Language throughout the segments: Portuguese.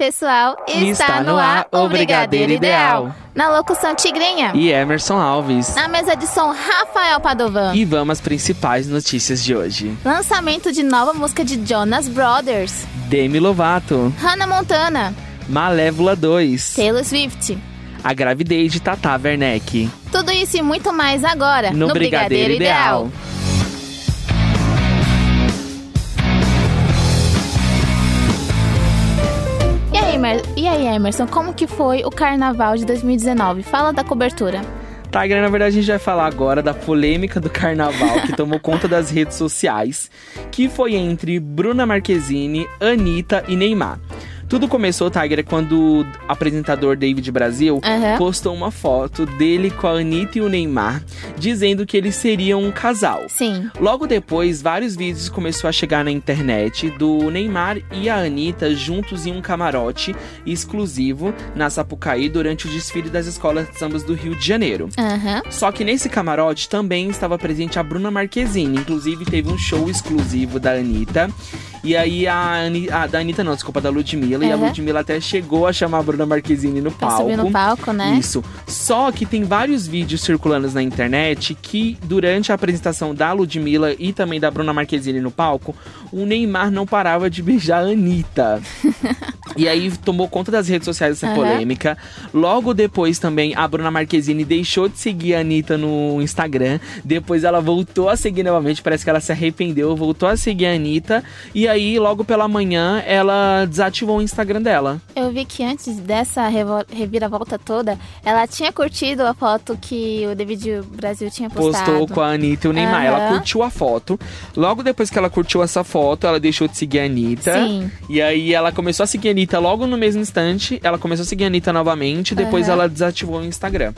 Pessoal. Está, no ar o Brigadeiro Ideal. Na locução Tigrinha. E Emerson Alves. Na mesa de som Rafael Padovan. E vamos às principais notícias de hoje. Lançamento de nova música de Jonas Brothers. Demi Lovato. Hannah Montana. Malévola 2. Taylor Swift. A gravidez de Tata Werneck. Tudo isso e muito mais agora No, Brigadeiro, Ideal. E e aí, Emerson, como que foi o carnaval de 2019? Fala da cobertura. Tiger, na verdade, a gente vai falar agora da polêmica do carnaval que tomou conta das redes sociais, que foi entre Bruna Marquezine, Anitta e Neymar. Tudo começou, Tiger, quando o apresentador David Brasil Aham. postou uma foto dele com a Anitta e o Neymar, dizendo que eles seriam um casal. Sim. Logo depois, vários vídeos começou a chegar na internet do Neymar e a Anitta juntos em um camarote exclusivo na Sapucaí durante o desfile das escolas de sambas do Rio de Janeiro. Aham. Só que nesse camarote também estava presente a Bruna Marquezine. Inclusive, teve um show exclusivo da Anitta. E aí, a, Ani- a da Anitta não, desculpa, da Ludmilla. E a. Ludmilla até chegou a chamar a Bruna Marquezine no Pra palco. subir no palco, né? Isso. Só que tem vários vídeos circulando na internet que, durante a apresentação da Ludmilla e também da Bruna Marquezine no palco, o Neymar não parava de beijar a Anitta. e aí tomou conta das redes sociais essa Aham. polêmica. Logo depois também, a Bruna Marquezine deixou de seguir a Anitta no Instagram. Depois ela voltou a seguir novamente, parece que ela se arrependeu, voltou a seguir a Anitta. E aí, logo pela manhã, ela desativou o Instagram dela. Eu vi que antes dessa reviravolta toda, ela tinha curtido a foto que o David Brasil tinha postado. postou com a Anitta e o Neymar. Aham. Ela curtiu a foto. Logo depois que ela curtiu essa foto, ela deixou de seguir a Anitta. Sim. E aí ela começou a seguir a Anitta logo no mesmo instante. Ela começou a seguir a Anitta novamente. Depois Aham. ela desativou o Instagram.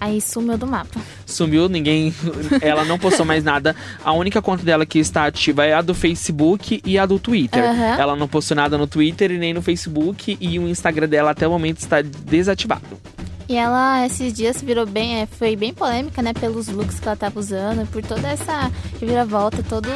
Aí sumiu do mapa. Sumiu, ninguém. Ela não postou mais nada. A única conta dela que está ativa é a do Facebook e a do Twitter. Aham. Ela não postou nada no Twitter e nem no Facebook. E o Instagram dela até o momento está desativado. E ela, esses dias, virou bem, é, foi bem polêmica, né? Pelos looks que ela tava usando, por toda essa reviravolta, toda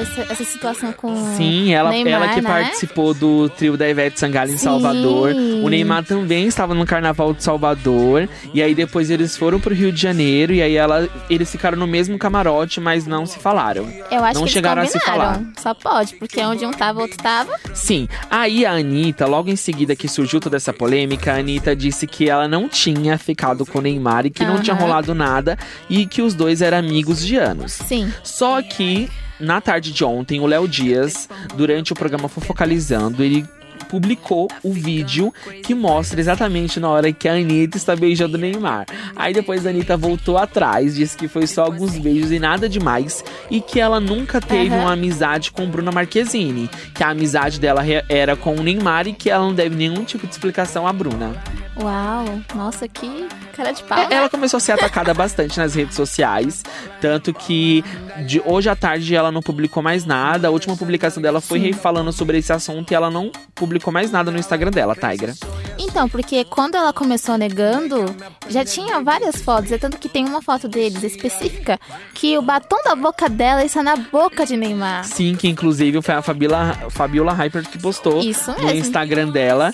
essa, essa situação com Sim, ela, Neymar, ela que né? participou do trio da Ivete Sangalo em Sim. Salvador. O Neymar também estava no Carnaval de Salvador. E aí depois eles foram pro Rio de Janeiro. E aí ela, eles ficaram no mesmo camarote, mas não se falaram. Eu acho não que eles chegaram a se falar. Só pode, porque onde um tava, o outro tava. Sim, aí a Anitta, logo em seguida que surgiu toda essa polêmica, a Anitta disse que ela não tinha ficado com o Neymar e que não tinha rolado nada e que os dois eram amigos de anos. Sim. Só que, na tarde de ontem, o Léo Dias, durante o programa Fofocalizando, ele publicou o vídeo que mostra exatamente na hora que a Anitta está beijando o Neymar. Aí depois a Anitta voltou atrás, disse que foi só alguns beijos e nada demais, e que ela nunca teve Aham. uma amizade com Bruna Marquezine, que a amizade dela era com o Neymar e que ela não deve nenhum tipo de explicação à Bruna. Uau, nossa, que cara de pau. É, né? Ela começou a ser atacada bastante nas redes sociais, tanto que de hoje à tarde ela não publicou mais nada. A última publicação dela foi Sim. falando sobre esse assunto e ela não publicou mais nada no Instagram dela, Tigra. Então, porque quando ela começou negando, já tinha várias fotos. É tanto que tem uma foto deles específica que o batom da boca dela está na boca de Neymar. Sim, que inclusive foi a Fabiola, Fabiola Hyper que postou Isso no. Instagram dela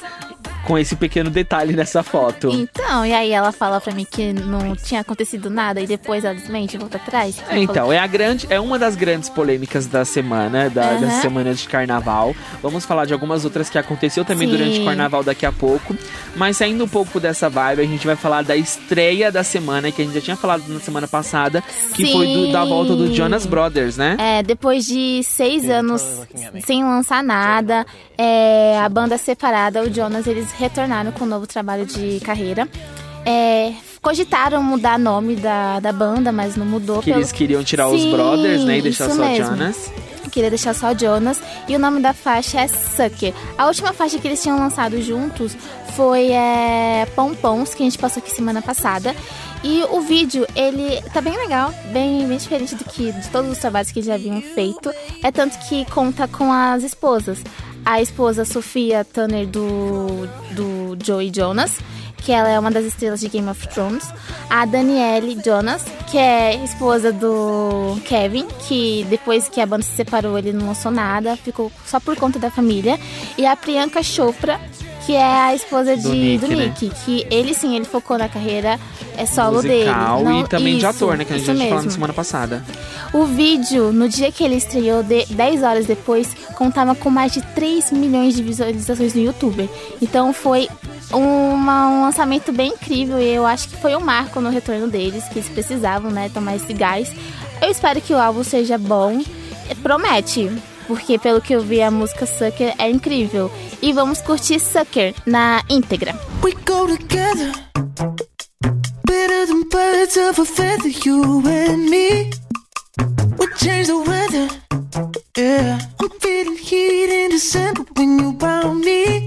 com esse pequeno detalhe nessa foto. Então, e aí ela fala pra mim que não tinha acontecido nada e depois ela desmente e volta atrás. É, Então, é a grande, é uma das grandes polêmicas da semana, da, Aham. da semana de carnaval. Vamos falar de algumas outras que aconteceu também Sim. durante o carnaval daqui a pouco. Mas saindo um pouco dessa vibe, a gente vai falar da estreia da semana, que a gente já tinha falado na semana passada, que foi do- da volta do Sim. Jonas Brothers, né? É, depois de seis anos sem lançar nada, é, a banda separada, o Jonas, eles retornaram com um novo trabalho de carreira. É, cogitaram mudar nome da, da banda, mas não mudou. Que pelo- eles queriam tirar os Sim, Brothers, né? E deixar só mesmo. Jonas. Queria deixar só Jonas. E o nome da faixa é Sucker. A última faixa que eles tinham lançado juntos foi é, Pompons, que a gente passou aqui semana passada. E o vídeo, ele tá bem legal, bem, bem diferente do que de todos os trabalhos que já haviam feito. É tanto que conta com as esposas. A esposa Sofia Turner do, do Joey Jonas, que ela é uma das estrelas de Game of Thrones. A Danielle Jonas, que é esposa do Kevin, que depois que a banda se separou ele não lançou nada, ficou só por conta da família. E a Priyanka Chopra, que é a esposa de, do, Nick, do Nick né? que ele sim, ele focou na carreira é solo Musical dele. Não, e também isso, de ator, né? Que a gente falou na semana passada. O vídeo, no dia que ele estreou, de 10 horas depois, contava com mais de 3 milhões de visualizações no YouTube. Então foi uma, um lançamento bem incrível e eu acho que foi um marco no retorno deles, que eles precisavam, né, tomar esse gás. Eu espero que o álbum seja bom. Promete, porque pelo que eu vi a música Sucker é incrível. E vamos curtir Sucker na íntegra. We go together. Better than birds of a feather, you and me. We change the weather. Yeah. I'm feeling heat in December when you found me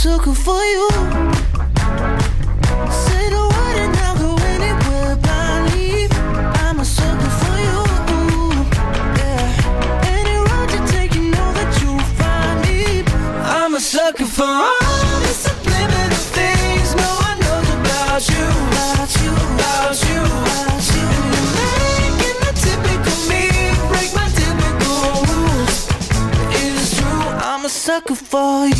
sucker for you. Say the word and I'll go anywhere. I'm a sucker for you. Any road you take, you know that you'll find me. I'm a sucker for all the subliminal things no one knows about you. About you, about you, about you. Making the typical me break my typical rules. It's true, I'm a sucker for you.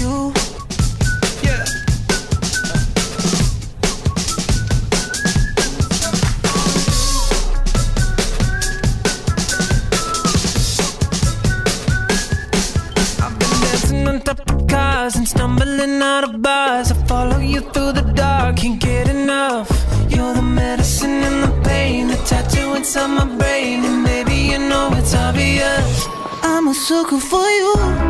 Sucker for you.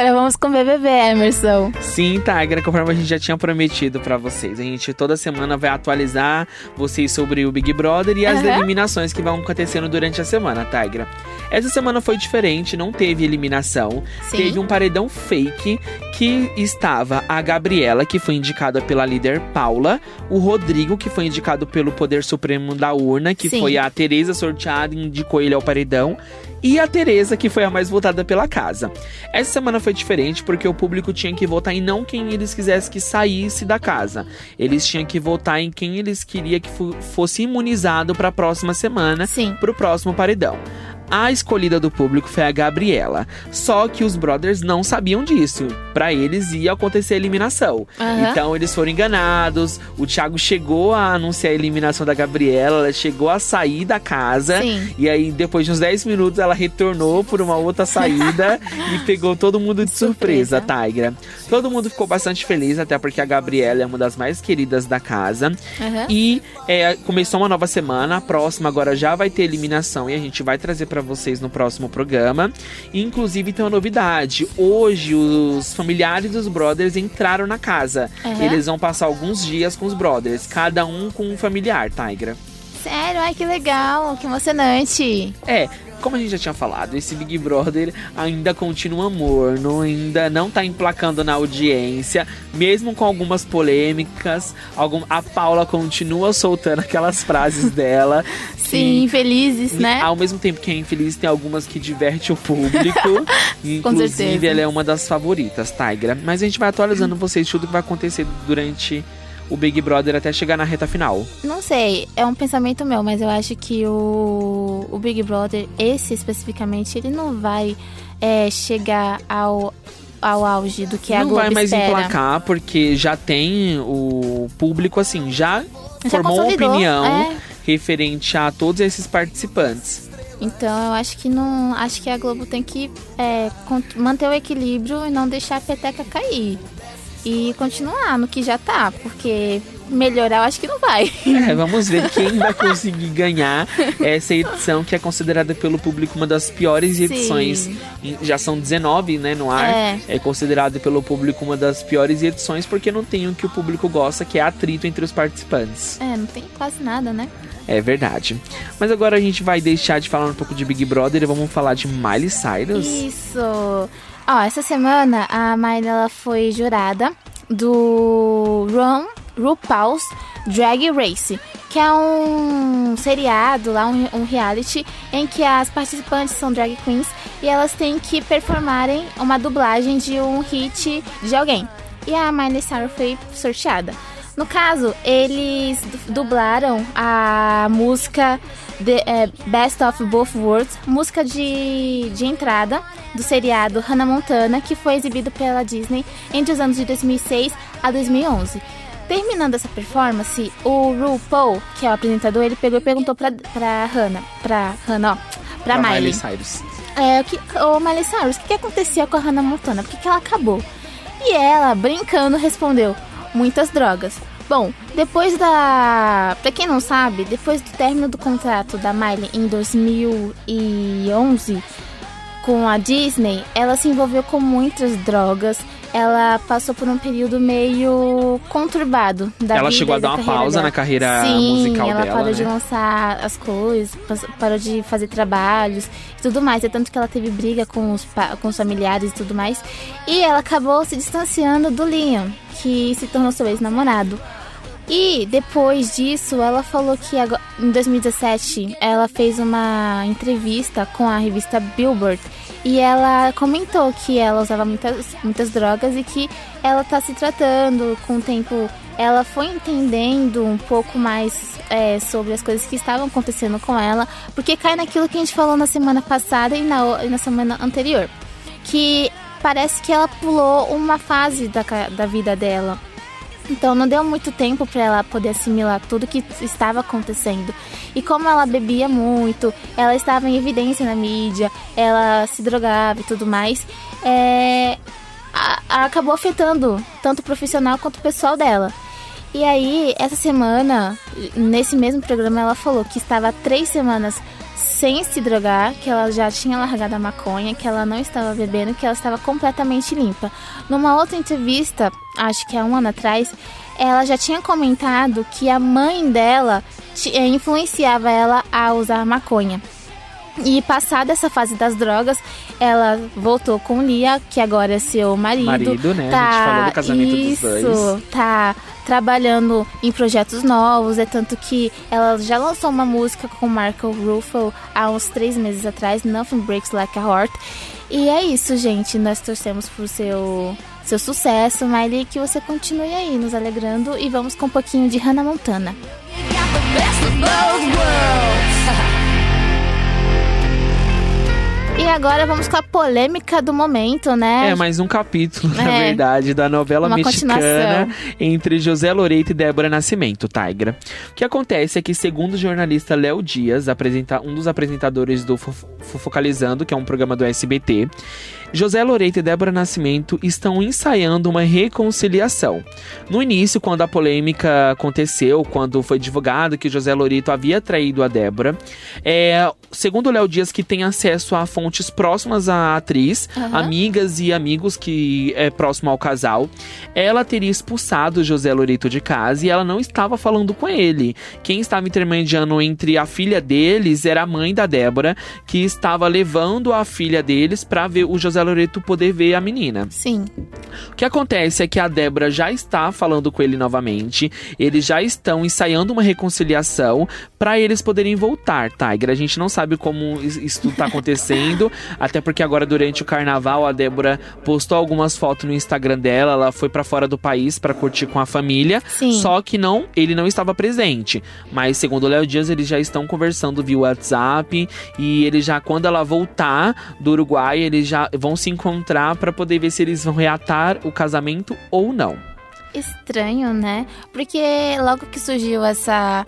Agora vamos com o BBB, Emerson. Sim, Tigra, conforme a gente já tinha prometido pra vocês. A gente toda semana vai atualizar vocês sobre o Big Brother e as Aham. eliminações que vão acontecendo durante a semana, Tigra. Essa semana foi diferente, não teve eliminação. Sim. Teve um paredão fake que estava a Gabriela, que foi indicada pela líder Paula, o Rodrigo, que foi indicado pelo Poder Supremo da Urna, que Sim. foi a Tereza sorteada e indicou ele ao paredão. E a Tereza, que foi a mais votada pela casa. Essa semana foi diferente porque o público tinha que votar em não quem eles quisessem que saísse da casa. Eles tinham que votar em quem eles queriam que fo- fosse imunizado para a próxima semana, para o próximo paredão. A escolhida do público foi a Gabriela. Só que os brothers não sabiam disso. Pra eles ia acontecer a eliminação. Aham. Então eles foram enganados. O Thiago chegou a anunciar a eliminação da Gabriela, ela chegou a sair da casa. Sim. E aí, depois de uns 10 minutos, ela retornou por uma outra saída e pegou todo mundo de surpresa, Surpresa. Tigra. Todo mundo ficou bastante feliz, até porque a Gabriela é uma das mais queridas da casa. Aham. E é, começou uma nova semana, a próxima agora já vai ter eliminação e a gente vai trazer pra para vocês no próximo programa. E, inclusive tem uma novidade. Hoje os familiares dos brothers entraram na casa. Uhum. Eles vão passar alguns dias com os brothers, cada um com um familiar, Tigra. Sério, ai que legal, que emocionante. É, como a gente já tinha falado, esse Big Brother ainda continua morno, ainda não tá emplacando na audiência, mesmo com algumas polêmicas. Algum, a Paula continua soltando aquelas frases dela. Sim, infelizes, né? Ao mesmo tempo que é infeliz, tem algumas que diverte o público. Inclusive, certeza. ela é uma das favoritas, Tigra. Mas a gente vai atualizando vocês tudo que vai acontecer durante o Big Brother até chegar na reta final. Não sei, é um pensamento meu, mas eu acho que o, o Big Brother, esse especificamente, ele não vai é, chegar ao, ao auge do que a não Globo vai mais espera. emplacar, porque já tem o público, assim, já, Já formou uma opinião é. referente a todos esses participantes. Então eu acho que não. Acho que a Globo tem que é, manter o equilíbrio e não deixar a peteca cair. E continuar no que já tá, porque melhorar eu acho que não vai. É, vamos ver quem vai conseguir ganhar essa edição que é considerada pelo público uma das piores Sim. edições. Já são 19, né, no ar. É. É considerado pelo público uma das piores edições porque não tem o que o público gosta, que é atrito entre os participantes. É, não tem quase nada, né? É verdade. Mas agora a gente vai deixar de falar um pouco de Big Brother e vamos falar de Miley Cyrus. Isso! Ó, essa semana a ela foi jurada do Ron RuPaul's Drag Race, que é um seriado lá, um, um reality, em que as participantes são drag queens e elas têm que performarem uma dublagem de um hit de alguém. E a Miley Cyrus foi sorteada. No caso, eles du- dublaram a música The, é, Best of Both Worlds, música de, de entrada do seriado Hannah Montana, que foi exibido pela Disney entre os anos de 2006 a 2011. Terminando essa performance, o RuPaul, que é o apresentador, ele pegou e perguntou pra, pra Hannah, pra Hannah, ó, pra, Miley. Cyrus. É, o que, ô Miley Cyrus, o que, que acontecia com a Hannah Montana? Por que, que ela acabou? E ela, brincando, respondeu: muitas drogas. Bom, depois da. Pra quem não sabe, depois do término do contrato da Miley em 2011 com a Disney, ela se envolveu com muitas drogas. Ela passou por um período meio conturbado da Ela vida chegou a da dar uma pausa dela. na carreira Sim, musical ela dela, parou de né? lançar as coisas, parou de fazer trabalhos e tudo mais. É tanto que ela teve briga com os, com os familiares e tudo mais. E ela acabou se distanciando do Liam, que se tornou seu ex-namorado. E depois disso, ela falou que agora, em 2017 ela fez uma entrevista com a revista Billboard e ela comentou que ela usava muitas, muitas drogas e que ela tá se tratando com o tempo. Ela foi entendendo um pouco mais é, sobre as coisas que estavam acontecendo com ela, porque cai naquilo que a gente falou na semana passada e na, e na semana anterior. Que parece que ela pulou uma fase da, da vida dela. Então não deu muito tempo para ela poder assimilar tudo que estava acontecendo. E como ela bebia muito, ela estava em evidência na mídia, ela se drogava e tudo mais, é, a- a- acabou afetando tanto o profissional quanto o pessoal dela. E aí, essa semana, nesse mesmo programa, ela falou que estava três semanas sem se drogar, que ela já tinha largado a maconha, que ela não estava bebendo, que ela estava completamente limpa. Numa outra entrevista, acho que há um ano atrás, ela já tinha comentado que a mãe dela eh, influenciava ela a usar maconha. E passada essa fase das drogas, ela voltou com Lia, que agora é seu marido. Marido, né? A gente falou do casamento dos isso, dois. Tá trabalhando em projetos novos. É tanto que ela já lançou uma música com Marco Ruffalo há uns três meses atrás, Nothing Breaks Like a Heart. E é isso, gente. Nós torcemos por seu, seu sucesso, Miley, que você continue aí nos alegrando. E vamos com um pouquinho de Hannah Montana. E agora vamos com a polêmica do momento, né? É, mais um capítulo, na É. verdade, da novela Uma mexicana entre José Loreto e Débora Nascimento, Tigra. O que acontece é que, segundo o jornalista Léo Dias, apresenta- um dos apresentadores do Fofo- Fofocalizando, que é um programa do SBT, José Loreto e Débora Nascimento estão ensaiando uma reconciliação. No início, quando a polêmica aconteceu, quando foi divulgado que José Loreto havia traído a Débora, é, segundo o Léo Dias, que tem acesso a fontes próximas à atriz, Aham. amigas e amigos que é próximo ao casal, ela teria expulsado José Loreto de casa e ela não estava falando com ele. Quem estava intermediando entre a filha deles era a mãe da Débora, que estava levando a filha deles para ver o José Loreto poder ver a menina. Sim. O que acontece é que a Débora já está falando com ele novamente, eles já estão ensaiando uma reconciliação para eles poderem voltar, Tiger. A gente não sabe como is- isso tudo tá acontecendo, até porque agora durante o carnaval a Débora postou algumas fotos no Instagram dela, ela foi para fora do país para curtir com a família, Sim. só que não, ele não estava presente. Mas segundo o Léo Dias, eles já estão conversando via WhatsApp e ele já quando ela voltar do Uruguai, eles já vão se encontrar para poder ver se eles vão reatar o casamento ou não. Estranho, né? Porque logo que surgiu essa,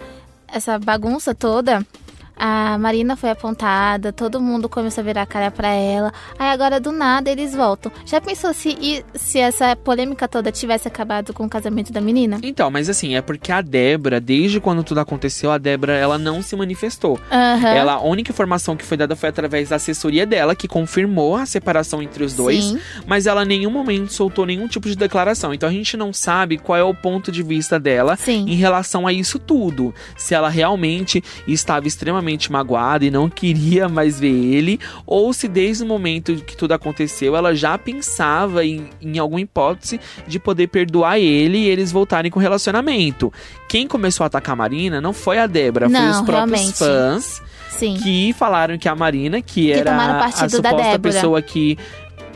essa bagunça toda, a Marina foi apontada, todo mundo começou a virar a cara pra ela. Aí agora do nada eles voltam. Já pensou se, se essa polêmica toda tivesse acabado com o casamento da menina? Então, mas assim, é porque a Débora, desde quando tudo aconteceu, a Débora ela não se manifestou. Aham. Ela, a única informação que foi dada foi através da assessoria dela, que confirmou a separação entre os dois. Sim. mas ela em nenhum momento soltou nenhum tipo de declaração. Então a gente não sabe qual é o ponto de vista dela Sim. em relação a isso tudo. Se ela realmente estava extremamente magoada e não queria mais ver ele, ou se desde o momento que tudo aconteceu ela já pensava em, em alguma hipótese de poder perdoar ele e eles voltarem com o relacionamento. Quem começou a atacar a Marina não foi a Débora, foi os próprios realmente. fãs Sim. que falaram que a Marina, que, era tomaram a suposta pessoa que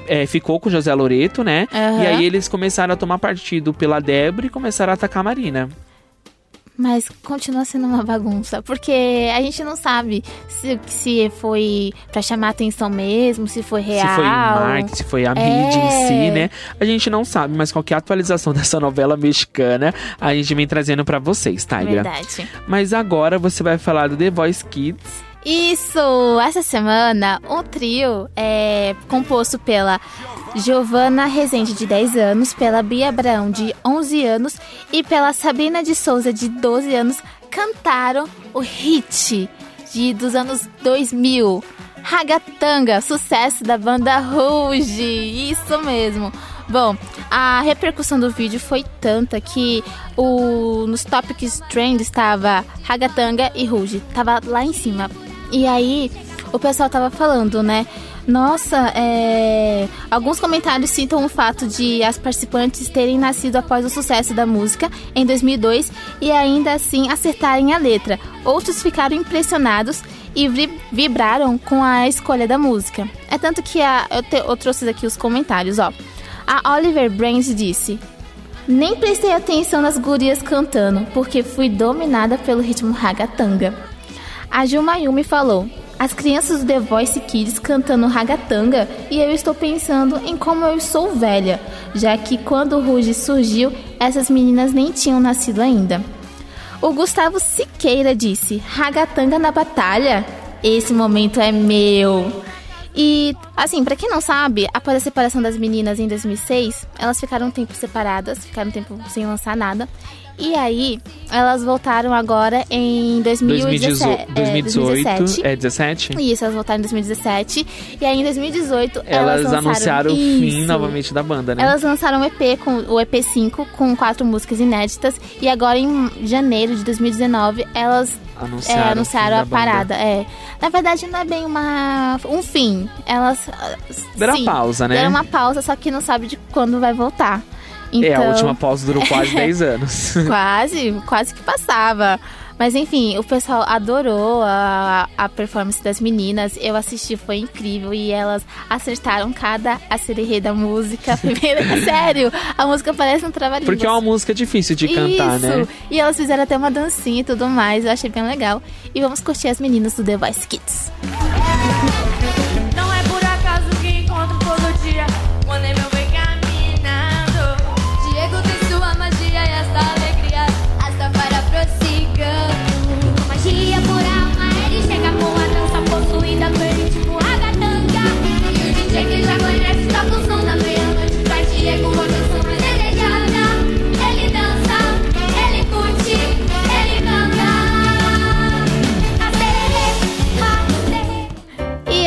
é, ficou com o José Loreto, né? Aham. E aí eles começaram a tomar partido pela Débora e começaram a atacar a Marina. Mas continua sendo uma bagunça, porque a gente não sabe se, se foi pra chamar atenção mesmo, se foi real. Se foi marketing, se foi a mídia em É. si, né? A gente não sabe, mas qualquer atualização dessa novela mexicana, a gente vem trazendo pra vocês, Tigra. Verdade. Mas agora você vai falar do The Voice Kids. Isso! Essa semana, um trio é composto pela Giovana Rezende, de 10 anos, pela Bia Abraão, de 11 anos, e pela Sabrina de Souza, de 12 anos, cantaram o hit de, dos anos 2000. Ragatanga, sucesso da banda Rouge, isso mesmo. Bom, a repercussão do vídeo foi tanta que o, nos Topics Trend estava Ragatanga e Rouge, tava lá em cima. E aí o pessoal tava falando, né? Nossa, é... alguns comentários citam o fato de as participantes terem nascido após o sucesso da música em 2002 e ainda assim acertarem a letra. Outros ficaram impressionados e vi- vibraram com a escolha da música. É tanto que a, eu, te- eu trouxe aqui os comentários, ó. A Oliver Brains disse: Nem prestei atenção nas gurias cantando, porque fui dominada pelo ritmo ragatanga. A Jumayumi falou: As crianças do The Voice Kids cantando ragatanga e eu estou pensando em como eu sou velha, já que quando o Ruge surgiu, essas meninas nem tinham nascido ainda. O Gustavo Siqueira disse: Ragatanga na batalha? Esse momento é meu. E, assim, pra quem não sabe, após a separação das meninas em 2006, elas ficaram um tempo separadas, ficaram um tempo sem lançar nada. E aí, elas voltaram agora em 2017. 2018, é, 2017. é 17? Isso, elas voltaram em 2017. E aí, em 2018, Elas, elas, anunciaram o fim novamente da banda, né? Elas lançaram um EP, com, o EP5, com quatro músicas inéditas. E agora, em janeiro de 2019, elas Anunciaram, é, anunciaram a parada. É. Na verdade, não é bem uma um fim. Elas. ah, Deram sim, pausa, né? Deram uma pausa, só que não sabe de quando vai voltar. Então, É, a última pausa durou quase 10 anos. Quase, quase que passava. Mas enfim, o pessoal adorou a, a performance das meninas. Eu assisti, foi incrível. E elas acertaram cada acererê da música. Primeiro, é sério, a música parece um trabalhinho. Porque é uma música difícil de cantar, Isso. né? E elas fizeram até uma dancinha e tudo mais. Eu achei bem legal. E vamos curtir as meninas do The Voice Kids. Não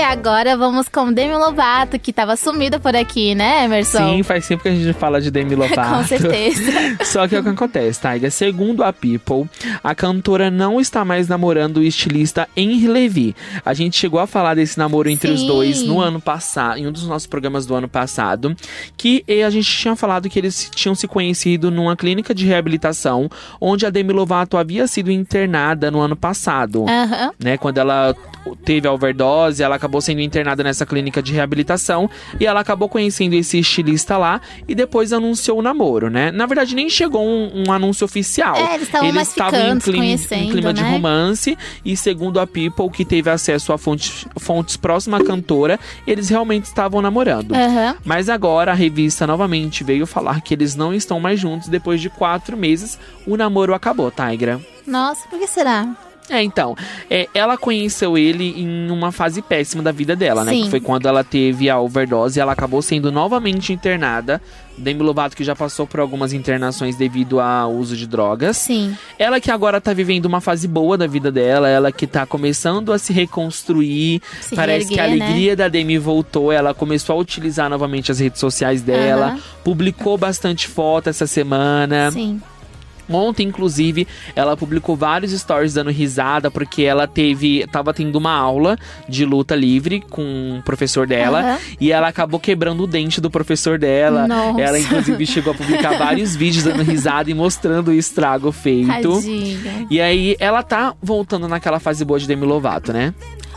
agora vamos com Demi Lovato, que tava sumida por aqui, né, Emerson? Sim, faz tempo que a gente fala de Demi Lovato. com certeza. Só que o que acontece, Taiga? Segundo a People, a cantora não está mais namorando o estilista Henry Levy. A gente chegou a falar desse namoro entre Sim. os dois no ano passado, em um dos nossos programas do ano passado, que a gente tinha falado que eles tinham se conhecido numa clínica de reabilitação, onde a Demi Lovato havia sido internada no ano passado Aham. né? Quando ela teve a overdose, ela acabou sendo internada nessa clínica de reabilitação e ela acabou conhecendo esse estilista lá e depois anunciou o namoro, né? Na verdade, nem chegou um, um anúncio oficial. É, eles estavam mais estavam em clima, em clima de né? romance e segundo a People, que teve acesso a fontes, fontes próximas à cantora, eles realmente estavam namorando. Aham. Mas agora a revista novamente veio falar que eles não estão mais juntos depois de quatro meses. O namoro acabou, Tigra. Nossa, por que será? É, então, é, ela conheceu ele em uma fase péssima da vida dela, né? Sim. Que foi quando ela teve a overdose e ela acabou sendo novamente internada. Demi Lovato que já passou por algumas internações devido ao uso de drogas. Sim. Ela que agora tá vivendo uma fase boa da vida dela, ela que tá começando a se reconstruir. Se Parece que a reerguer, né? alegria da Demi voltou, ela começou a utilizar novamente as redes sociais dela, Aham. publicou bastante foto essa semana. Sim. Ontem, inclusive, ela publicou vários stories dando risada porque ela teve, tava tendo uma aula de luta livre com o professor dela Aham. e ela acabou quebrando o dente do professor dela. Nossa. Ela inclusive chegou a publicar vários vídeos dando risada e mostrando o estrago feito. Tadinha. E aí ela tá voltando naquela fase boa de Demi Lovato, né?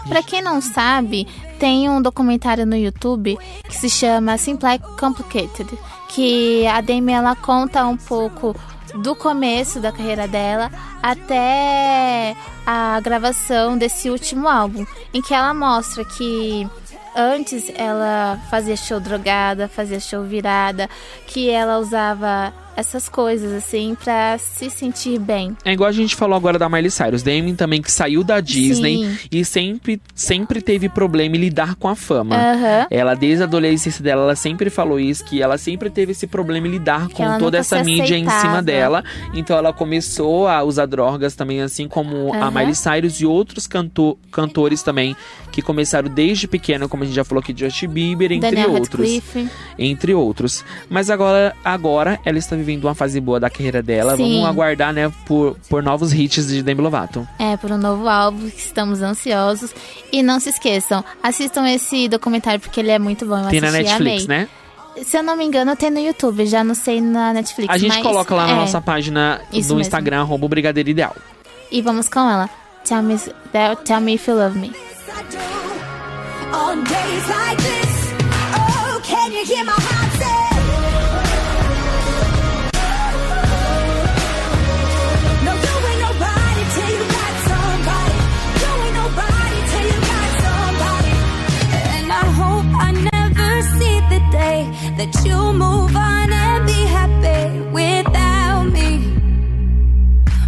Pra quem não sabe, tem um documentário no YouTube que se chama Simply Complicated, que a Demi ela conta um pouco do começo da carreira dela até a gravação desse último álbum, em que ela mostra que antes ela fazia show drogada, fazia show virada, que ela usava essas coisas assim pra se sentir bem. É igual a gente falou agora da Miley Cyrus, Demi também que saiu da Disney Sim. e sempre sempre teve problema em lidar com a fama. Aham. Ela, desde a adolescência dela, ela sempre falou isso, que ela sempre teve esse problema em lidar com ela toda essa mídia em cima dela. Então ela começou a usar drogas também, assim como a Aham. Miley Cyrus e outros canto cantores também, que começaram desde pequeno, como a gente já falou aqui, Justin Bieber, entre Daniel outros. Radcliffe. Entre outros. Mas agora, agora ela está vivendo uma fase boa da carreira dela. Sim. Vamos aguardar, né, por, por novos hits de Demi Lovato. É, por um novo álbum que estamos ansiosos. E não se esqueçam, assistam esse documentário porque ele é muito bom. Eu Tem na Netflix, né? Se eu não me engano, tem no YouTube, já não sei na Netflix. A gente mas, coloca lá na é. nossa página do. Instagram, arroba Brigadeiro Ideal. E vamos com ela. Tell me, tell me if you love me. On days like this. Oh, can you hear my heart say? No, you ain't nobody till you got somebody. You ain't nobody till you got somebody. And I hope I never see the day that you move on and be happy without me.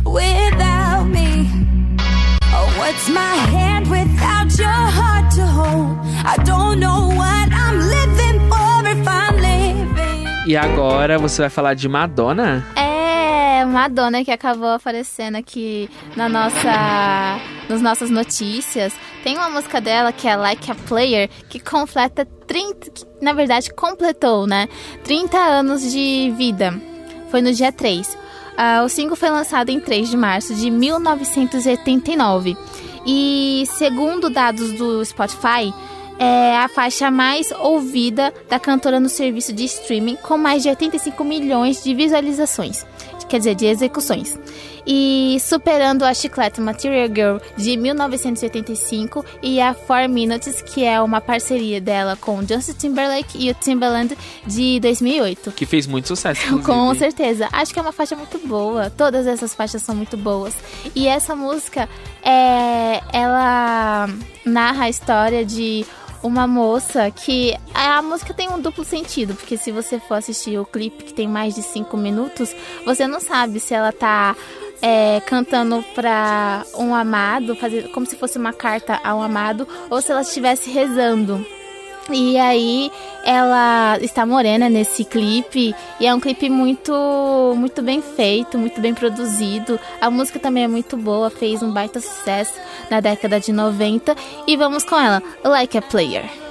Without me. Oh, what's my hand without your heart to hold? I don't know what I'm living for if I'm living. E agora você vai falar de Madonna? É, Madonna que acabou aparecendo aqui na nossa, nas nossas notícias. Tem uma música dela que é Like a Player, que completa 30, que, na verdade completou, né? 30 anos de vida. Foi no dia 3. Ah, o single foi lançado em 3 de março de 1989. E segundo dados do Spotify, é a faixa mais ouvida da cantora no serviço de streaming, com mais de 85 milhões de visualizações, quer dizer, de execuções. E superando a chiclete Material Girl de 1985 e a 4 Minutes, que é uma parceria dela com Justin Timberlake e o Timbaland de 2008. Que fez muito sucesso. inclusive. Com certeza. Acho que é uma faixa muito boa. Todas essas faixas são muito boas. E essa música, é, ela narra a história de uma moça que a música tem um duplo sentido, porque se você for assistir o clipe que tem mais de 5 minutos, você não sabe se ela tá é, cantando pra um amado, fazer como se fosse uma carta a um amado, ou se ela estivesse rezando. E aí ela está morena nesse clipe e é um clipe muito muito bem feito, muito bem produzido. A música também é muito boa, fez um baita sucesso na década de 90 e vamos com ela, Like a Player.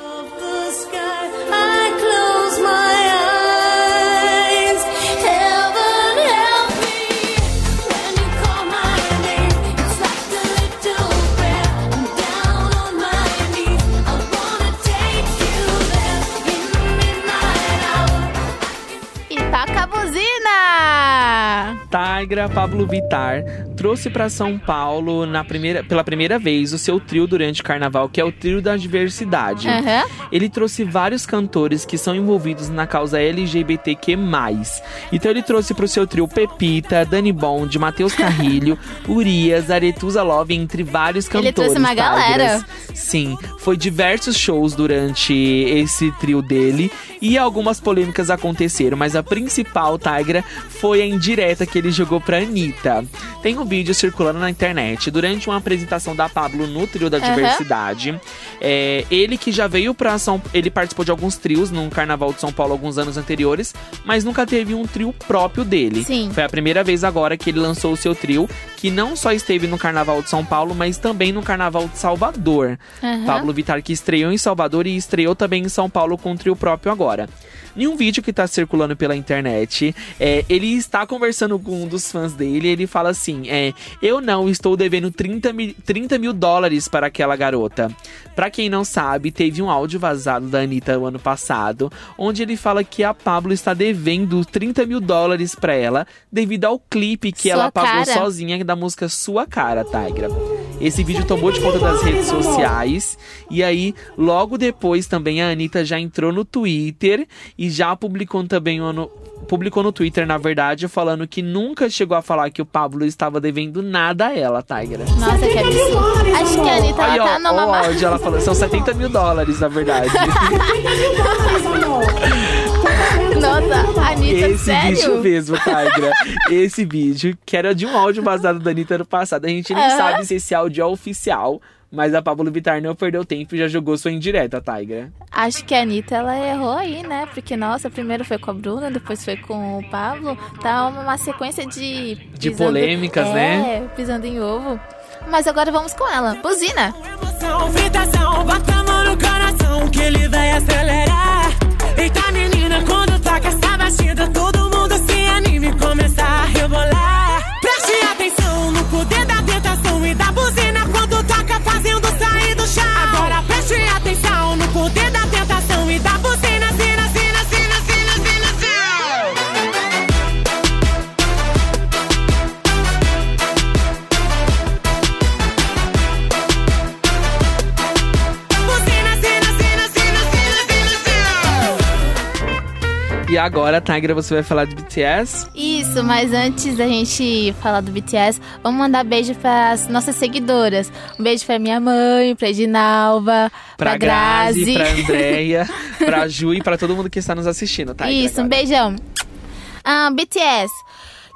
Tigra Pablo Vittar trouxe para São Paulo na primeira, pela primeira vez o seu trio durante o carnaval, que é o trio da diversidade. Aham. Ele trouxe vários cantores que são envolvidos na causa LGBTQ+. Então ele trouxe pro seu trio Pepita, Dani Bond, Matheus Carrilho, Urias, Aretusa Love, entre vários Ele cantores. trouxe uma Tigras. galera. Sim, foi diversos shows durante esse trio dele e algumas polêmicas aconteceram, mas a principal, Tigra, foi a indireta que ele jogou pra Anitta. Tem um vídeo circulando na internet durante uma apresentação da Pablo no trio da Aham. diversidade. É, ele que já veio pra São ele participou de alguns trios no Carnaval de São Paulo alguns anos anteriores, mas nunca teve um trio próprio dele. Sim. Foi a primeira vez agora que ele lançou o seu trio, que não só esteve no Carnaval de São Paulo, mas também no Carnaval de Salvador. Aham. Pablo Vittar que estreou em Salvador e estreou também em São Paulo com um trio próprio agora. Em um vídeo que tá circulando pela internet, é, ele está conversando com um dos fãs dele. Ele fala assim: é, Eu não estou devendo 30 mil, 30 mil dólares para aquela garota. Pra quem não sabe, teve um áudio vazado da Anitta o ano passado, onde ele fala que a Pablo está devendo 30 mil dólares pra ela devido ao clipe que Sua ela pagou Cara. sozinha da música Sua Cara, Tigra. Esse vídeo tomou de conta das redes sociais. E aí, logo depois, também a Anitta já entrou no Twitter e já publicou também no, publicou no Twitter, na verdade, falando que nunca chegou a falar que o Pablo estava devendo nada a ela, Tigra. Nossa, que absurdo. Acho que a Anitta Aí, ela ó, tá numa. áudio, ela falou, são 70 mil dólares, na verdade. Nossa, a Anitta, Esse sério? vídeo mesmo, Tigra. Esse vídeo, que era de um áudio vazado da Anitta ano passado. A gente nem Aham. sabe se esse áudio é oficial, mas a Pablo Vittar não perdeu tempo e já jogou sua indireta, Tigra. Acho que a Anitta, ela errou aí, né? Porque, nossa, primeiro foi com a Bruna, depois foi com o Pablo. Tá uma, sequência de... De polêmicas, é, né? pisando em ovo. Mas agora vamos com ela. Buzina! Emoção, fritação, bota a mão no coração que ele vai acelerar. Eita menina, quando toca essa batida, todo mundo se anima e começa a rebolar. Preste atenção no poder da tentação e da buzina quando toca fazendo sair do chão. Agora preste atenção no poder da tentação E agora, Tigra, você vai falar de BTS? Isso, mas antes da gente falar do BTS, vamos mandar beijo para nossas seguidoras. Um beijo pra minha mãe, pra Edinalva, Pra Grazi, pra Andrea, pra Ju e pra todo mundo que está nos assistindo, Tigra. Isso, um agora. beijão. Ah, BTS.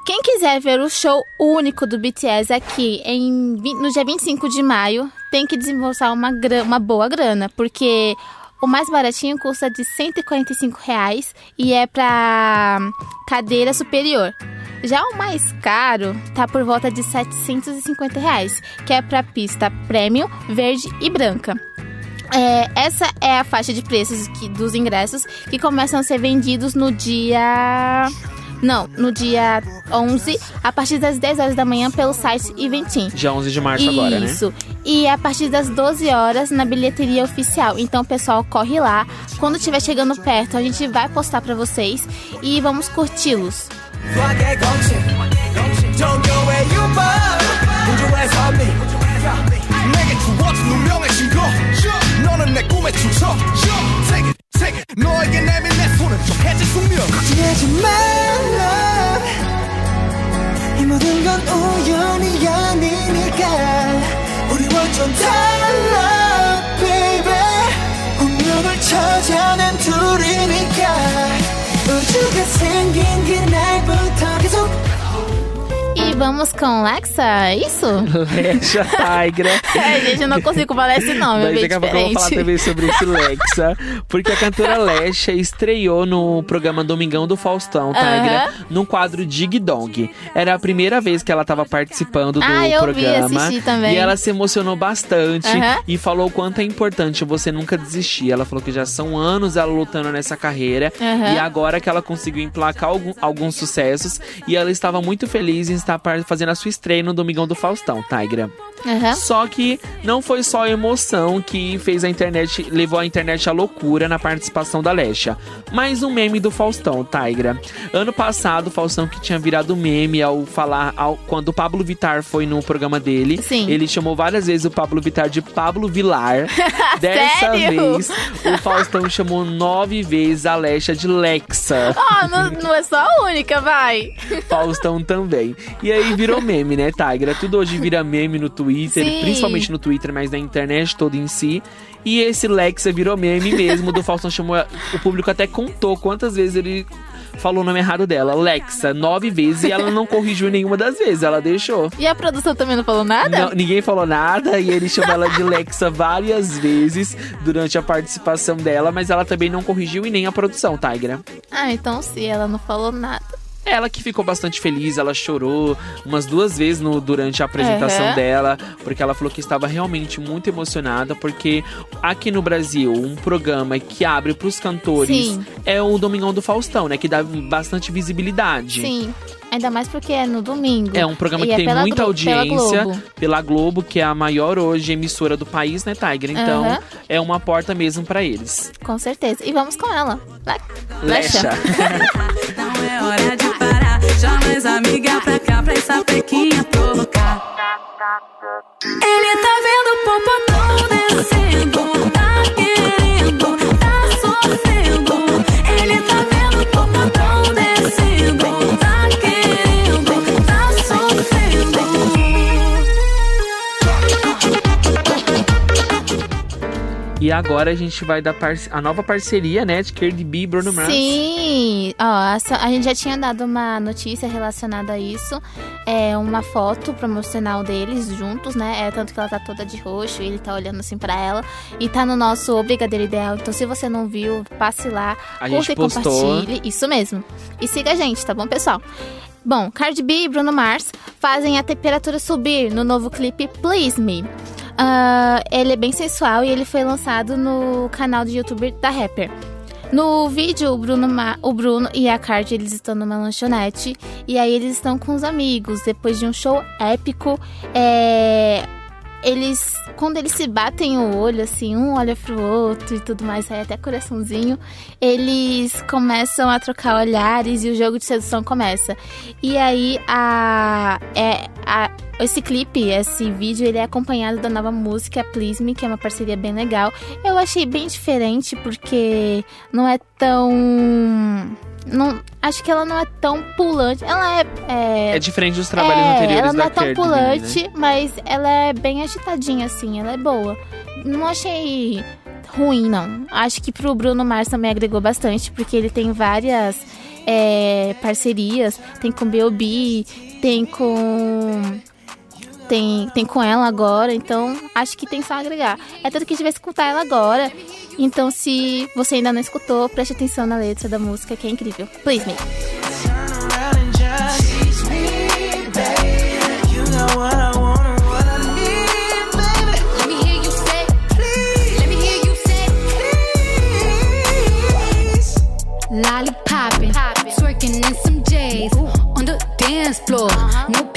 Quem quiser ver o show único do BTS aqui em, no dia 25 de maio, tem que desembolsar uma, uma boa grana, porque o mais baratinho custa de 145 reais e é pra cadeira superior. Já o mais caro tá por volta de 750 reais, que é pra pista premium, verde e branca. É, essa é a faixa de preços que- dos ingressos que começam a ser vendidos no dia. Não, no dia 11, a partir das 10 horas da manhã pelo site Eventim. Dia 11 de março agora, né? Isso. E a partir das 12 horas na bilheteria oficial. Então, pessoal, corre lá. Quando estiver chegando perto, a gente vai postar pra vocês e vamos curti-los. 수 선택 너에게 내민 내 손은 정해진 숙명. 걱정하지 말라. 이 모든 건 우연이 아니니까. 우리 완전 달라 baby. 운명을 찾아낸 둘이니까. 우주가 생긴 길 vamos com Lexa, é isso? Lexa Tigra. É, gente, eu não consigo falar esse nome, é Mas bem daqui a pouco eu vou falar também sobre esse Lexa. Porque a cantora Lexa estreou no programa Domingão do Faustão, Tigra, Aham. num quadro Dig Dong. Era a primeira vez que ela tava participando do Ah, eu vi, programa. assisti também. E ela se emocionou bastante Aham. e falou o quanto é importante você nunca desistir. Ela falou que já são anos ela lutando nessa carreira Aham. e agora que ela conseguiu emplacar algum- alguns sucessos e ela estava muito feliz em estar fazendo a sua estreia no Domingão do Faustão, Tigra. Aham. Só que não foi só a emoção que fez a internet, levou a internet à loucura na participação da Lesha. Mais um meme do Faustão, Tigra. Ano passado, o Faustão que tinha virado meme ao falar, ao- quando o Pablo Vittar foi no programa dele, Sim. ele chamou várias vezes o Pablo Vittar de Pablo Vilar. Dessa vez, o Faustão chamou nove vezes a Lesha de Lexa. Ó, não, não é só a única, vai. Faustão também. E aí virou meme, né, Tigra? Tudo hoje vira meme no Twitter, Sim. principalmente no Twitter, mas na internet toda em si. E esse Lexa virou meme mesmo, do Faustão chamou. O público até contou quantas vezes ele falou o nome errado dela. Lexa, nove vezes, e ela não corrigiu nenhuma das vezes, ela deixou. E a produção também não falou nada? Não, ninguém falou nada e ele chamou ela de Lexa várias vezes durante a participação dela, mas ela também não corrigiu e nem a produção, Tigra. Ah, então se ela não falou nada. Ela que ficou bastante feliz, ela chorou umas duas vezes no, durante a apresentação Aham. dela, porque ela falou que estava realmente muito emocionada, porque aqui no Brasil, um programa que abre pros cantores Sim. é o Domingão do Faustão, né? Que dá bastante visibilidade. Sim. Ainda mais porque é no domingo. É um programa E que é tem pela muita Glo- pela audiência Globo. pela Globo, que é a maior hoje emissora do país, né, Tiger? Então, Aham. é uma porta mesmo pra eles. Com certeza. E vamos com ela. Le- Lexa. Não é hora de parar. Chama as amigas pra cá pra essa pequinha provocar. Ele tá vendo o popotão descendo. E agora a gente vai dar a nova parceria, né, de Cardi B e Bruno Mars. Sim, ó, a gente já tinha dado uma notícia relacionada a isso. É uma foto promocional deles juntos, né? É tanto que ela tá toda de roxo e ele tá olhando assim pra ela. E tá no nosso O Brigadeiro Ideal. Então, se você não viu, passe lá, A curta e compartilhe. Isso mesmo. E siga a gente, tá bom, pessoal? Bom, Cardi B e Bruno Mars fazem a temperatura subir no novo clipe Please Me. Ah, ele é bem sensual e ele foi lançado no canal do youtuber da Rapper. No vídeo, o Bruno, Ma- o Bruno e a Cardi eles estão numa lanchonete e aí eles estão com os amigos depois de um show épico. É, eles, quando eles se batem o olho, assim, um olha pro outro e tudo mais, sai até coraçãozinho, eles começam a trocar olhares e o jogo de sedução começa. E aí a, é, a esse clipe, esse vídeo, ele é acompanhado da nova música Please Me, que é uma parceria bem legal. Eu achei bem diferente porque não é tão. Não, acho que ela não é tão pulante. Ela é. é É diferente dos trabalhos é, anteriores ela não é tão B, pulante, né? mas ela é bem agitadinha, assim, ela é boa. Não achei ruim, não. Acho que pro Bruno Mars também agregou bastante, porque ele tem várias é, parcerias. Tem com B.O.B., tem com... Tem, tem com ela agora, então acho que tem só agregar. É tanto que a gente vai escutar ela agora. Então, se você ainda não escutou, preste atenção na letra da música, que é incrível. Please me. Lollipoppin', twerking in some J's on the dance floor. No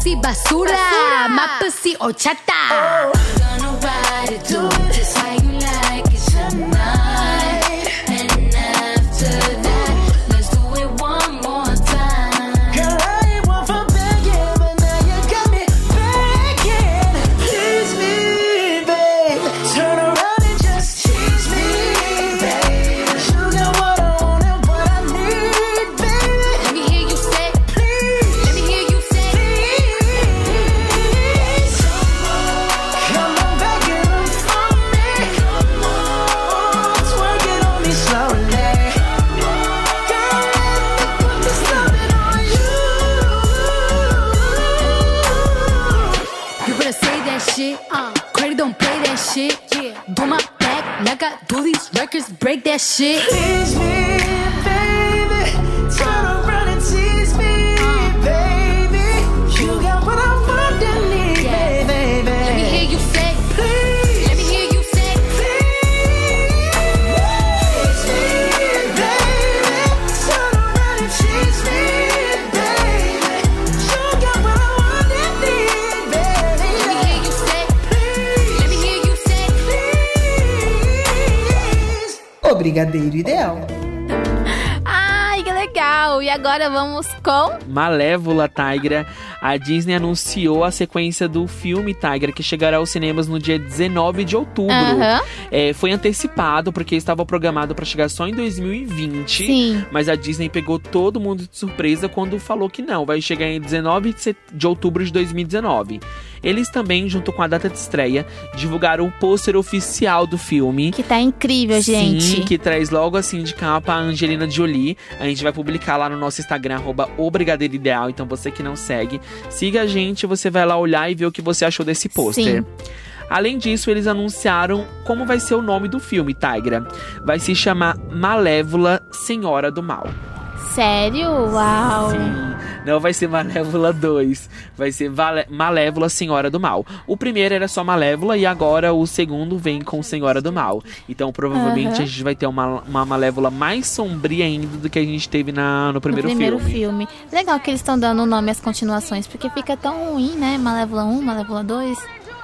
pussy basura, my pussy horchata. Oh. Gonna ride it, do it just how you like break that shit. O Brigadeiro Ideal. Ai, que legal! E agora vamos com. Malévola Tigra, a Disney anunciou a sequência do filme Tigra, que chegará aos cinemas no dia 19 de outubro. Aham. É, foi antecipado, porque estava programado para chegar só em 2020. Sim. Mas a Disney pegou todo mundo de surpresa quando falou que não, vai chegar em 19 de outubro de 2019. Eles também, junto com a data de estreia, divulgaram o pôster oficial do filme. Que tá incrível, gente. Sim, que traz logo assim de capa a Angelina Jolie. A gente vai publicar lá no nosso Instagram, arroba. Então você que não segue, siga a gente, você vai lá olhar e ver o que você achou desse pôster. Além disso, eles anunciaram como vai ser o nome do filme, Tigra. Vai se chamar Malévola Senhora do Mal. Sério? Uau! Sim, não vai ser Malévola 2, vai ser Vale- Malévola Senhora do Mal. O primeiro era só Malévola e agora o segundo vem com Senhora do Mal. Então provavelmente a gente vai ter uma, uma Malévola mais sombria ainda do que a gente teve na, no primeiro, no primeiro filme. filme. Legal que eles estão dando nome às continuações, porque fica tão ruim, né? Malévola 1, Malévola 2,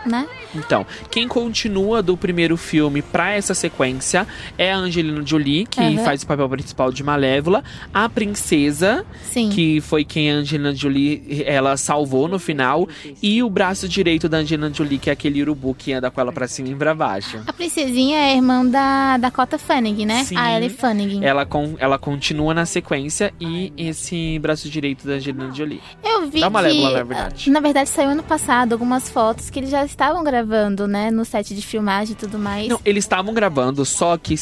né? Então, quem continua do primeiro filme pra essa sequência é a Angelina Jolie, que Aham. faz o papel principal de Malévola, a princesa, Sim. que foi quem a Angelina Jolie ela salvou no final, e o braço direito da Angelina Jolie, que é aquele urubu que anda com ela pra cima e pra baixo. A princesinha é irmã da Dakota Fanning, né? Sim. A Ellie Fanning. Ela, con- ela continua na sequência e esse braço direito da Angelina Jolie. Eu vi Da que, Malévola, na verdade. na verdade, saiu ano passado algumas fotos que eles já estavam gravando, né? No set de filmagem e tudo mais. Não, eles estavam gravando, só que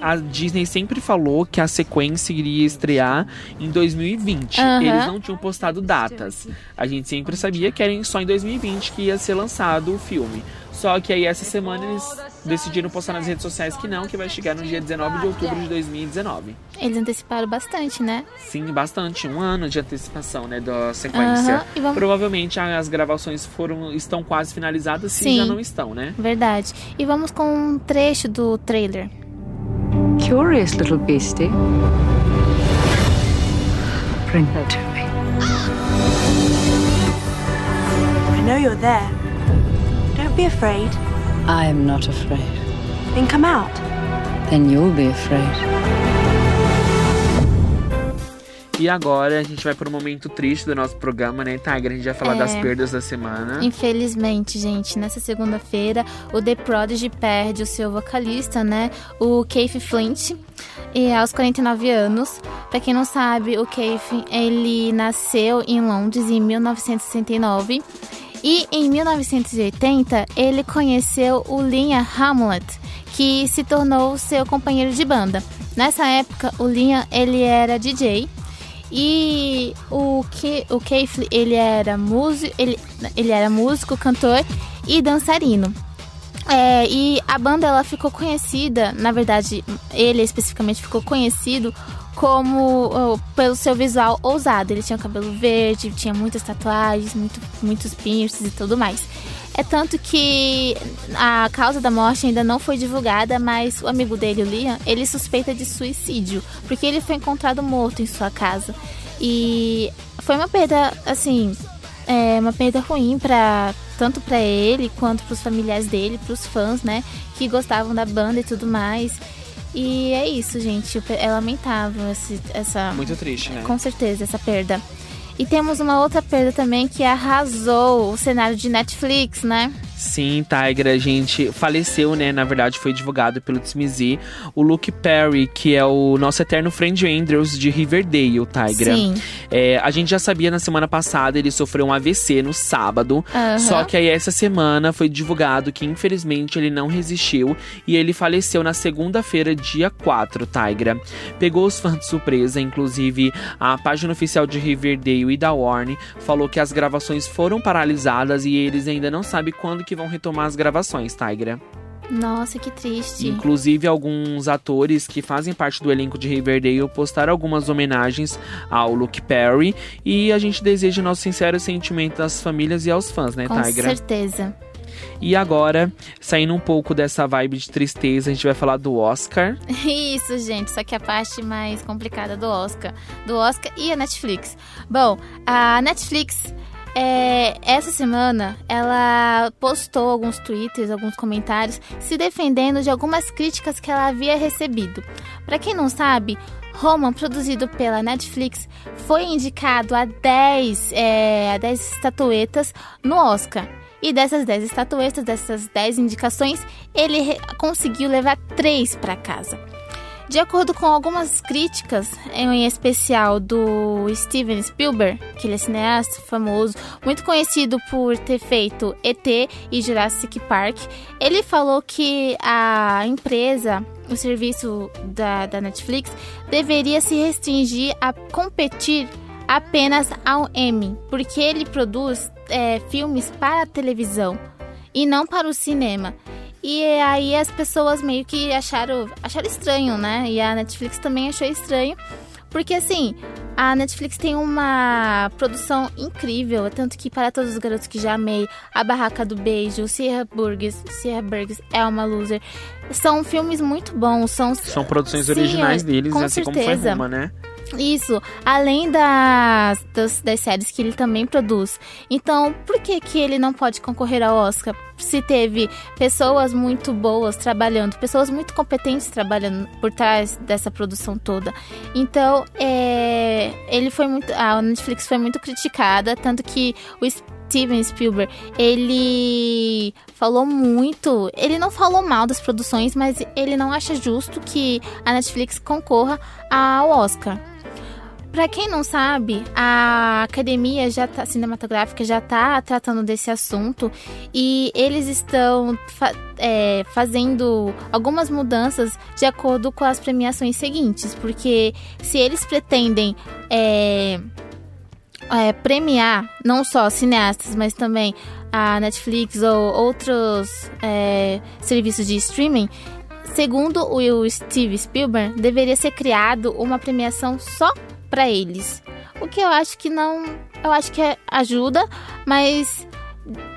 a Disney sempre falou que a sequência iria estrear em 2020. Aham. Eles não tinham postado datas. A gente sempre sabia que era só em 2020 que ia ser lançado o filme. Só que aí essa semana eles decidiram postar nas redes sociais que não, que vai chegar no dia 19 de outubro de 2019. Eles anteciparam bastante, né? Sim, bastante, um ano de antecipação, né, da sequência. Aham, e vamos- Provavelmente as gravações foram estão quase finalizadas, se Sim. já não estão, né? Verdade. E vamos com um trecho do trailer. Curious little beastie. Bring her to me. I know you're there. Be afraid. I am not afraid. Then come out. Then you'll be afraid. E agora a gente vai pro momento triste do nosso programa, né, Tiger? A gente vai falar É. das perdas da semana. Infelizmente, gente, nessa segunda-feira, o The Prodigy perde o seu vocalista, né? O Keith Flint, e aos 49 anos. Pra quem não sabe, o Keith, ele nasceu em Londres em 1969. E em 1980, ele conheceu o Liam Hamlet, que se tornou seu companheiro de banda. Nessa época, o Liam, ele era DJ e o que o Keith, ele era músico, ele, ele era músico, cantor e dançarino. É, e a banda ela ficou conhecida, na verdade, ele especificamente ficou conhecido como pelo seu visual ousado. Ele tinha cabelo verde, tinha muitas tatuagens, muito, muitos piercings e tudo mais. É tanto que a causa da morte ainda não foi divulgada, mas o amigo dele, o Liam, ele suspeita de suicídio, porque ele foi encontrado morto em sua casa. E foi uma perda, assim, é uma perda ruim para tanto para ele quanto para os familiares dele, para os fãs, né, que gostavam da banda e tudo mais. E é isso, gente. É lamentável esse, essa. Muito triste, né? Com certeza, essa perda. E temos uma outra perda também que arrasou o cenário de Netflix, né? Sim, Tigra, a gente faleceu, né? Na verdade, foi divulgado pelo TMZ. O Luke Perry, que é o nosso eterno friend Andrews de Riverdale, Tigra. Sim. É, a gente já sabia na semana passada, ele sofreu um AVC no sábado. Aham. Só que aí essa semana foi divulgado que infelizmente ele não resistiu e ele faleceu na segunda-feira, dia 4, Tigra. Pegou os fãs de surpresa, inclusive a página oficial de Riverdale e da Warner falou que as gravações foram paralisadas e eles ainda não sabem quando que vão retomar as gravações, Tigra. Nossa, que triste. Inclusive, alguns atores que fazem parte do elenco de Riverdale postaram algumas homenagens ao Luke Perry. E a gente deseja nosso sincero sentimento às famílias e aos fãs, né, Com Tigra? certeza. E agora, saindo um pouco dessa vibe de tristeza, a gente vai falar do Oscar. Isso, gente, só que a parte mais complicada do Oscar. Do Oscar e a Netflix. Bom, a Netflix. É, essa semana ela postou alguns tweets, alguns comentários se defendendo de algumas críticas que ela havia recebido. Pra quem não sabe, Roma, produzido pela Netflix, foi indicado a 10, é, a 10 estatuetas no Oscar. E dessas 10 estatuetas, dessas 10 indicações, ele conseguiu levar 3 para casa. De acordo com algumas críticas, em especial do Steven Spielberg, que ele é cineasta famoso, muito conhecido por ter feito ET e Jurassic Park, ele falou que a empresa, o serviço da, da Netflix, deveria se restringir a competir apenas ao Emmy, porque ele produz é, filmes para a televisão e não para o cinema. E aí as pessoas meio que acharam, acharam estranho, né? E a Netflix também achou estranho. Porque assim, a Netflix tem uma produção incrível, tanto que para todos os garotos que já amei, A Barraca do Beijo, Sierra Burgers, Sierra Burgers é uma loser. São filmes muito bons, são São produções Sim, originais deles, com assim como foi certeza. Roma, né? Isso, além das, das, das séries que ele também produz. Então, por que, que ele não pode concorrer ao Oscar? Se teve pessoas muito boas trabalhando, pessoas muito competentes trabalhando por trás dessa produção toda. Então, é, ele foi muito. A Netflix foi muito criticada, tanto que o Steven Spielberg, ele falou muito. Ele não falou mal das produções, mas ele não acha justo que a Netflix concorra ao Oscar. Pra quem não sabe, a academia já tá, cinematográfica já tá tratando desse assunto e eles estão fa- é, fazendo algumas mudanças de acordo com as premiações seguintes, porque se eles pretendem é, é, premiar não só cineastas, mas também a Netflix ou outros é, serviços de streaming, segundo o Steve Spielberg, deveria ser criado uma premiação só para eles. O que eu acho que não, eu acho que ajuda, mas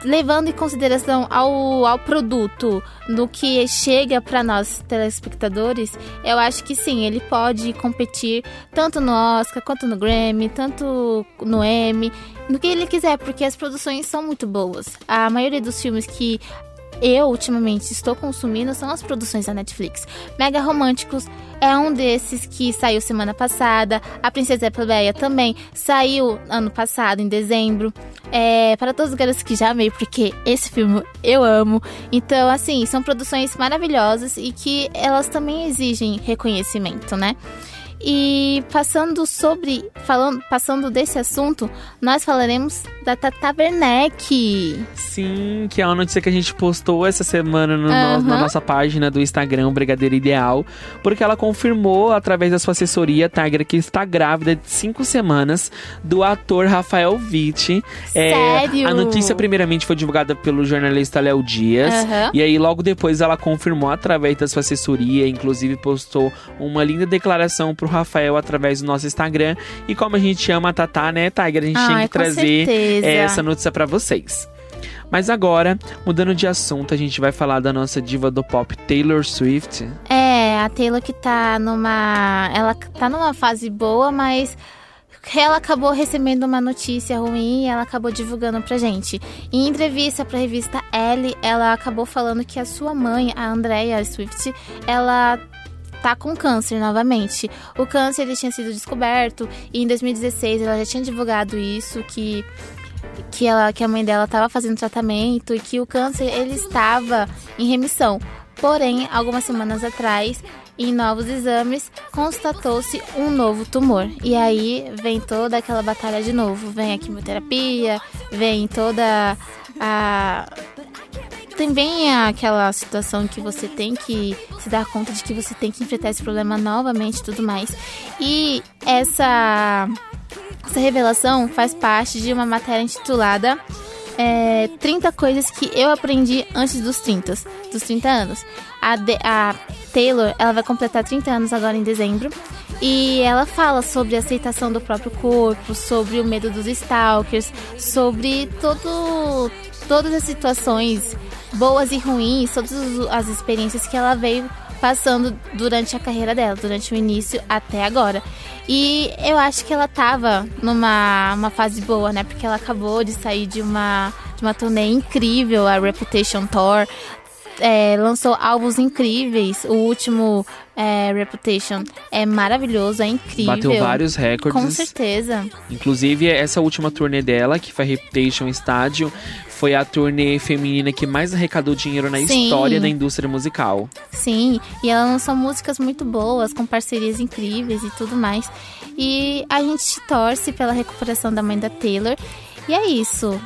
levando em consideração ao, ao produto, no que chega para nós telespectadores, eu acho que sim, ele pode competir tanto no Oscar quanto no Grammy, tanto no Emmy, no que ele quiser, porque as produções são muito boas. A maioria dos filmes que eu ultimamente estou consumindo são as produções da Netflix. Mega Românticos é um desses que saiu semana passada. A Princesa Plebeia também saiu ano passado, em dezembro. É, para todos os garotos que já amei, porque esse filme eu amo. Então, assim, são produções maravilhosas e que elas também exigem reconhecimento, né? E passando sobre, falando, passando desse assunto, nós falaremos da Tata Werneck. Sim, que é uma notícia que a gente postou essa semana no no- Aham. na nossa página do Instagram, Brigadeiro Ideal, porque ela confirmou, através da sua assessoria, Tigra, que está grávida de cinco semanas do ator Rafael Witt. É, Sério? a notícia, primeiramente, foi divulgada pelo jornalista Léo Dias. Aham. E aí, logo depois, ela confirmou através da sua assessoria, inclusive postou uma linda declaração pro Rafael através do nosso Instagram. E como a gente ama a Tatá, né, Tigra? A gente Ai, tinha que trazer certeza. essa notícia pra vocês. Mas agora, mudando de assunto, a gente vai falar da nossa diva do pop Taylor Swift. É, a Taylor que tá numa. Ela tá numa fase boa, mas ela acabou recebendo uma notícia ruim e ela acabou divulgando pra gente. Em entrevista pra revista Elle, ela acabou falando que a sua mãe, a Andrea Swift, ela tá com câncer novamente. O câncer ele tinha sido descoberto e em 2016 ela já tinha divulgado isso que que ela que a mãe dela estava fazendo tratamento e que o câncer ele estava em remissão. Porém, algumas semanas atrás, em novos exames, constatou-se um novo tumor. E aí vem toda aquela batalha de novo. Vem a quimioterapia, vem toda a. Também aquela situação que você tem que se dar conta de que você tem que enfrentar esse problema novamente e tudo mais. E essa, essa revelação faz parte de uma matéria intitulada é, 30 coisas que eu aprendi antes dos 30, dos 30 anos. A, de- a Taylor, ela vai completar 30 anos agora em dezembro. E ela fala sobre a aceitação do próprio corpo, sobre o medo dos stalkers, sobre todo, todas as situações boas e ruins, todas as experiências que ela veio passando durante a carreira dela, durante o início até agora. E eu acho que ela tava numa uma fase boa, né? Porque ela acabou de sair de uma, de uma turnê incrível, a Reputation Tour. É, lançou álbuns incríveis. O último é, Reputation é maravilhoso, é incrível. Bateu vários recordes. Com certeza. Inclusive, essa última turnê dela, que foi a Reputation Stadium, foi a turnê feminina que mais arrecadou dinheiro na Sim. história da indústria musical. Sim, e ela lançou músicas muito boas, com parcerias incríveis e tudo mais. E a gente torce pela recuperação da mãe da Taylor. E é isso.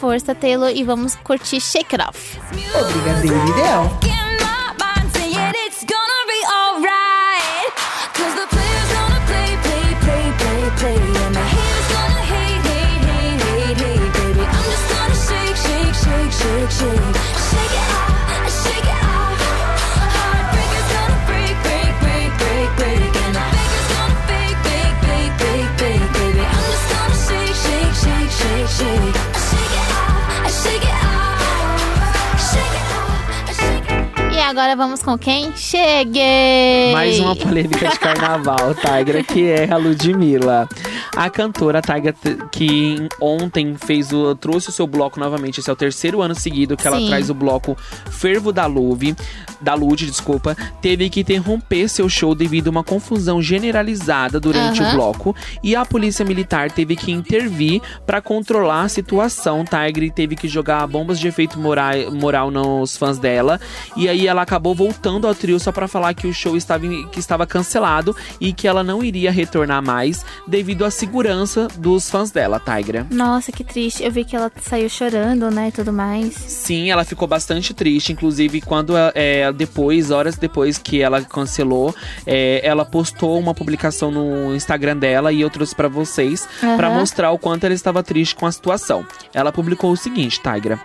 Força, Taylor, e vamos curtir Shake It Off. O Brigadeiro Ideal. Play, play, play, play, agora vamos com quem? Cheguei! Mais uma polêmica de carnaval, Tigra, que é a Ludmilla. A cantora Tigra, t- que ontem fez o, trouxe o seu bloco novamente. Esse é o terceiro ano seguido que ela Sim. traz o bloco Fervo da Luve, da Lud, desculpa, teve que interromper seu show devido a uma confusão generalizada durante Aham. o bloco e a polícia militar teve que intervir para controlar a situação. Tigra teve que jogar bombas de efeito mora- moral nos fãs dela e aí ela acabou voltando ao trio só para falar que o show estava, que estava cancelado e que ela não iria retornar mais devido à segurança dos fãs dela, Tigra. Nossa, que triste. Eu vi que ela saiu chorando, né, e tudo mais. Sim, ela ficou bastante triste. Inclusive, quando é, depois, horas depois que ela cancelou, é, ela postou uma publicação no Instagram dela e eu trouxe pra vocês Aham. pra mostrar o quanto ela estava triste com a situação. Ela publicou o seguinte, Tigra.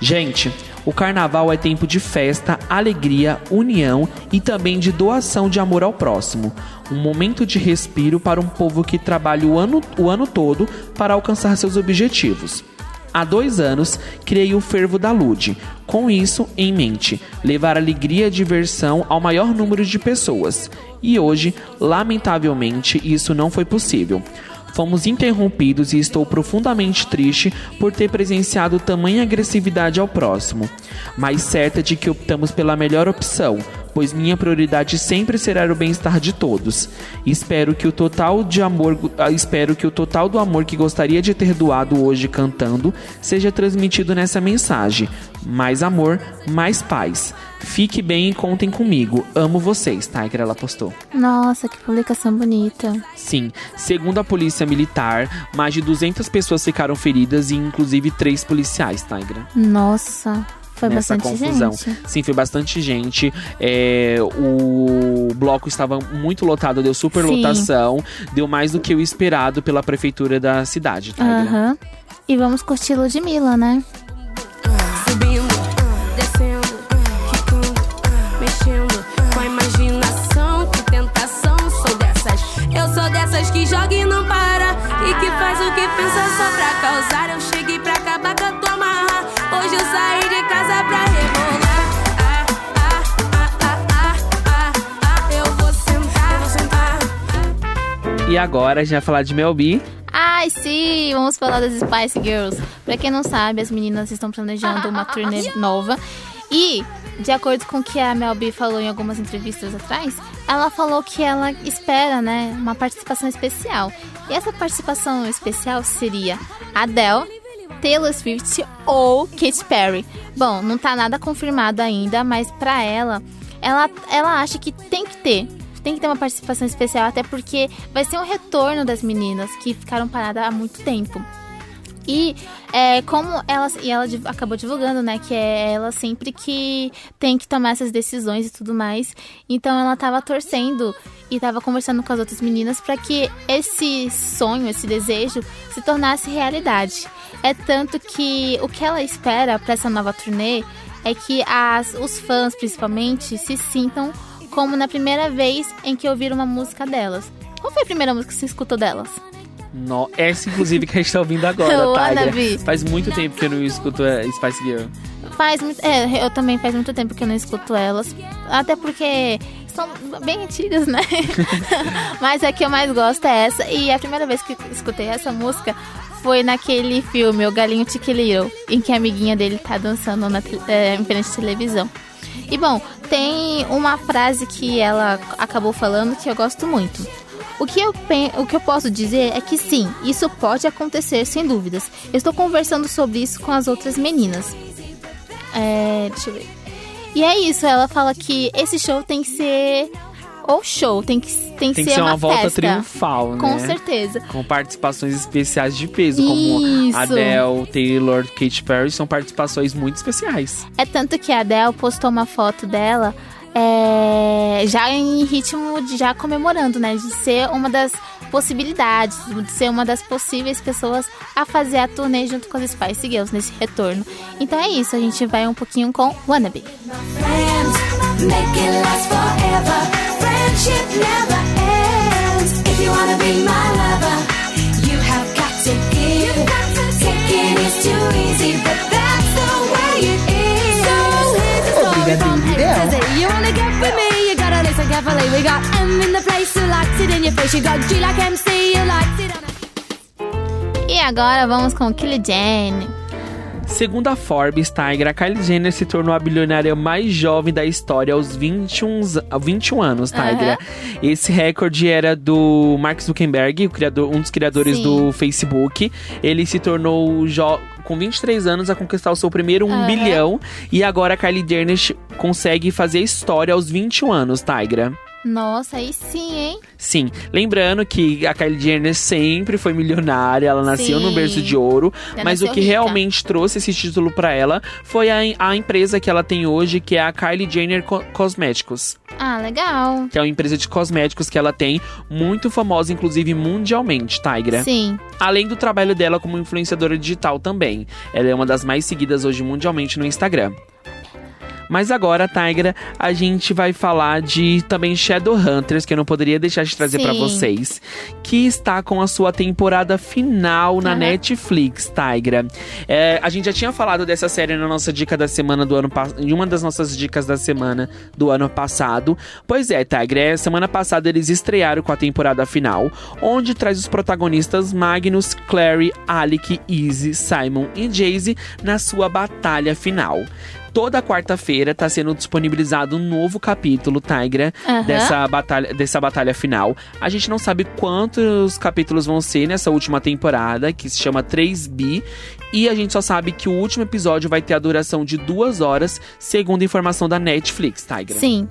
Gente, o carnaval é tempo de festa, alegria, união e também de doação de amor ao próximo. Um momento de respiro para um povo que trabalha o ano, o ano todo para alcançar seus objetivos. Há dois anos, criei o Fervo da Lude. Com isso em mente, levar alegria e diversão ao maior número de pessoas. E hoje, lamentavelmente, isso não foi possível. Fomos interrompidos e estou profundamente triste por ter presenciado tamanha agressividade ao próximo, mas certa de que optamos pela melhor opção, pois minha prioridade sempre será o bem-estar de todos. Espero que o total de amor, ah, espero que o total do amor que gostaria de ter doado hoje cantando seja transmitido nessa mensagem. Mais amor, mais paz. Fique bem e contem comigo. Amo vocês, Tiger, ela postou. Nossa, que publicação bonita. Sim, segundo a polícia militar, mais de 200 pessoas ficaram feridas e inclusive três policiais, Tigra. Nossa, foi nessa bastante confusão. gente. Sim, foi bastante gente. É, o bloco estava muito lotado, deu super Sim. lotação, deu mais do que o esperado pela prefeitura da cidade, Tigra. Aham. E vamos curtir Ludmilla, né? Subindo, descendo, quicando, mexendo com a imaginação. Que tentação, sou dessas. Eu sou dessas que joga e não para. E agora a gente vai falar de Mel B. Ai, sim, vamos falar das Spice Girls. Pra quem não sabe, as meninas estão planejando uma turnê nova. E, de acordo com o que a Mel B falou em algumas entrevistas atrás, ela falou que ela espera, né, uma participação especial. E essa participação especial seria Adele, Taylor Swift ou Katy Perry. Bom, não tá nada confirmado ainda, mas pra ela, ela, ela acha que tem que ter. Tem que ter uma participação especial, até porque vai ser um retorno das meninas que ficaram paradas há muito tempo. E é, como ela, e ela acabou divulgando, né, que é ela sempre que tem que tomar essas decisões e tudo mais. Então ela tava torcendo e tava conversando com as outras meninas para que esse sonho, esse desejo se tornasse realidade. É tanto que o que ela espera para essa nova turnê é que as, os fãs, principalmente, se sintam como na primeira vez em que ouviram uma música delas. Qual foi a primeira música que você escutou delas? No, essa, inclusive, que a gente tá ouvindo agora, Wannabe. Faz muito tempo que eu não escuto a Spice Girl. Faz muito. É, eu também faz muito tempo que eu não escuto elas. Até porque são bem antigas, né? Mas a que eu mais gosto é essa. E a primeira vez que escutei essa música foi naquele filme, O Galinho Chiquiliro, em que a amiguinha dele tá dançando na, é, em frente de televisão. E bom, tem uma frase que ela acabou falando que eu gosto muito. O que, eu, o que eu posso dizer é que sim, isso pode acontecer sem dúvidas. Estou conversando sobre isso com as outras meninas. É, deixa eu ver. E é isso, ela fala que esse show tem que ser. Ou show, tem que, tem que Tem ser que ser uma, uma volta festa. triunfal, né? Com certeza. Com participações especiais de peso, como Isso. Adele, Taylor, Katy Perry, são participações muito especiais. É tanto que a Adele postou uma foto dela é, já em ritmo de já comemorando, né? De ser uma das possibilidades, de ser uma das possíveis pessoas a fazer a turnê junto com as Spice Girls nesse retorno. Então é isso, a gente vai um pouquinho com Wannabe. Friends, make it last forever. Friendship never ends. If you wanna be my lover, you have got to give. Got to Taking is too easy, but that's the way it is. So here's the story from A to Z. You wanna get with me, you gotta listen carefully. We got M in the place who likes it in your face. You got G like MC, you likes it on E agora vamos com Kylie Jane. Segundo a Forbes, Tiger, a Kylie Jenner se tornou a bilionária mais jovem da história aos 21, z- 21 anos, Tiger. Aham. Esse recorde era do Mark Zuckerberg, o criador, um dos criadores Sim. do Facebook. Ele se tornou com 23 anos a conquistar o seu primeiro 1 Aham. bilhão. E agora a Kylie Jenner consegue fazer história aos 21 anos, Tigra. Nossa, aí sim, hein? Sim, lembrando que a Kylie Jenner sempre foi milionária, ela nasceu Sim. no berço de ouro, Ela mas o que rica. realmente trouxe esse título pra ela foi a, a empresa que ela tem hoje, que é a Kylie Jenner Co- Cosméticos, Ah, legal. que é uma empresa de cosméticos que ela tem, muito famosa inclusive mundialmente, Tigra. Sim. Além do trabalho dela como influenciadora digital também. Ela é uma das mais seguidas hoje mundialmente no Instagram. Mas agora, Tigra, a gente vai falar de também Shadowhunters, que eu não poderia deixar de trazer pra Sim. vocês, que está com a sua temporada final na Aham. Netflix, Tigra. É, a gente já tinha falado dessa série na nossa dica da semana do ano passado, em uma das nossas dicas da semana do ano passado. Pois é, Tigra, é, semana passada eles estrearam com a temporada final, onde traz os protagonistas Magnus, Clary, Alec, Izzy, Simon e Jayce na sua batalha final. Toda quarta-feira tá sendo disponibilizado um novo capítulo, Tigra, Aham. dessa batalha, dessa batalha final. A gente não sabe quantos capítulos vão ser nessa última temporada, que se chama 3B. E a gente só sabe que o último episódio vai ter a duração de duas horas, segundo informação da Netflix, Tigra. Sim.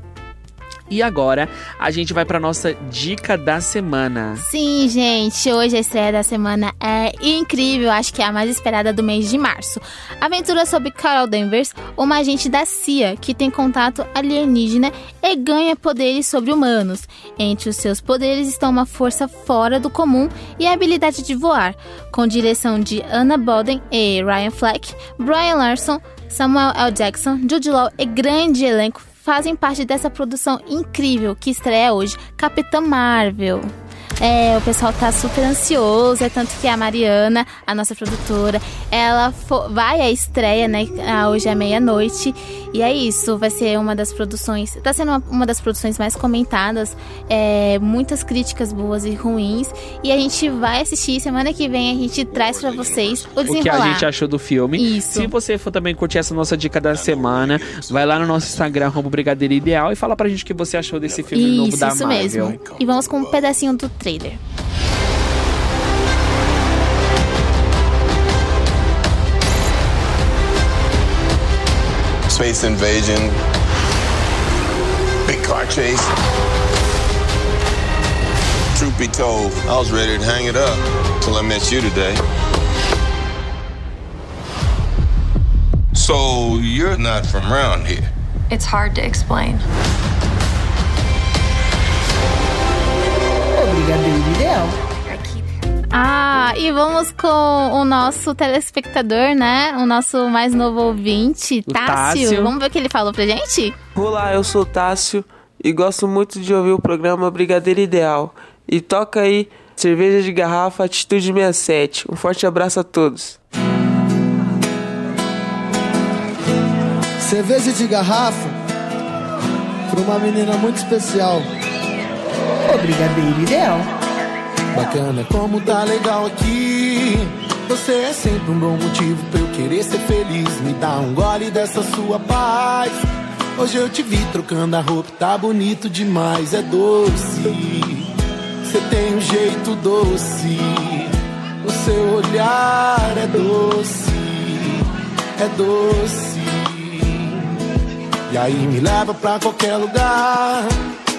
E agora a gente vai pra nossa dica da semana. Sim, gente, hoje a estreia da semana é incrível, acho que é a mais esperada do mês de março. Aventura sobre Carol Danvers, uma agente da CIA que tem contato alienígena e ganha poderes sobre-humanos. Entre os seus poderes estão uma força fora do comum e a habilidade de voar, com direção de Anna Boden e Ryan Fleck, Brian Larson, Samuel L. Jackson, Jude Law e grande elenco fazem parte dessa produção incrível que estreia hoje, Capitã Marvel. É, o pessoal tá super ansioso, é tanto que a Mariana, a nossa produtora, ela vai à estreia, né, ah, hoje é meia-noite, E é isso, vai ser uma das produções. Tá sendo uma, uma das produções mais comentadas. É, muitas críticas boas e ruins. E a gente vai assistir. Semana que vem a gente traz pra vocês o o que a desenrolar. gente achou do filme. Isso. Se você for também curtir essa nossa dica da semana, vai lá no nosso Instagram, arroba Brigadeiro Ideal, e fala pra gente o que você achou desse filme novo Isso, da isso Marvel. mesmo. E vamos com um pedacinho do trailer. Space invasion, big car chase. Truth be told, I was ready to hang it up till I met you today. So you're not from around here. It's hard to explain. O Brigadeiro Ideal. Ah, e vamos com o nosso telespectador, né? O nosso mais novo ouvinte, Tássio. Tássio. Vamos ver o que ele falou pra gente? Olá, eu sou o Tássio e gosto muito de ouvir o programa Brigadeiro Ideal. E toca aí cerveja de garrafa Atitude 67. Um forte abraço a todos. Cerveja de garrafa para uma menina muito especial. O Brigadeiro Ideal. Bacana como tá legal aqui. Você é sempre um bom motivo pra eu querer ser feliz. Me dá um gole dessa sua paz. Hoje eu te vi trocando a roupa, tá bonito demais, é doce. Você tem um jeito doce. O seu olhar é doce, é doce. E aí me leva pra qualquer lugar.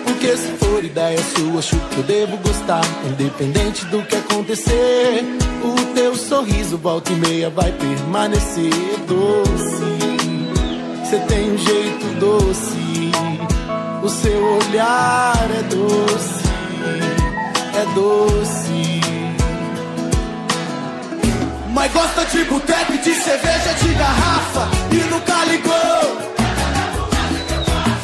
Porque se for ideia sua, acho que eu devo gostar. Independente do que acontecer, o teu sorriso volta e meia vai permanecer doce. Você tem um jeito doce, o seu olhar é doce, é doce. Mas gosta de boteco de cerveja de garrafa e nunca ligou.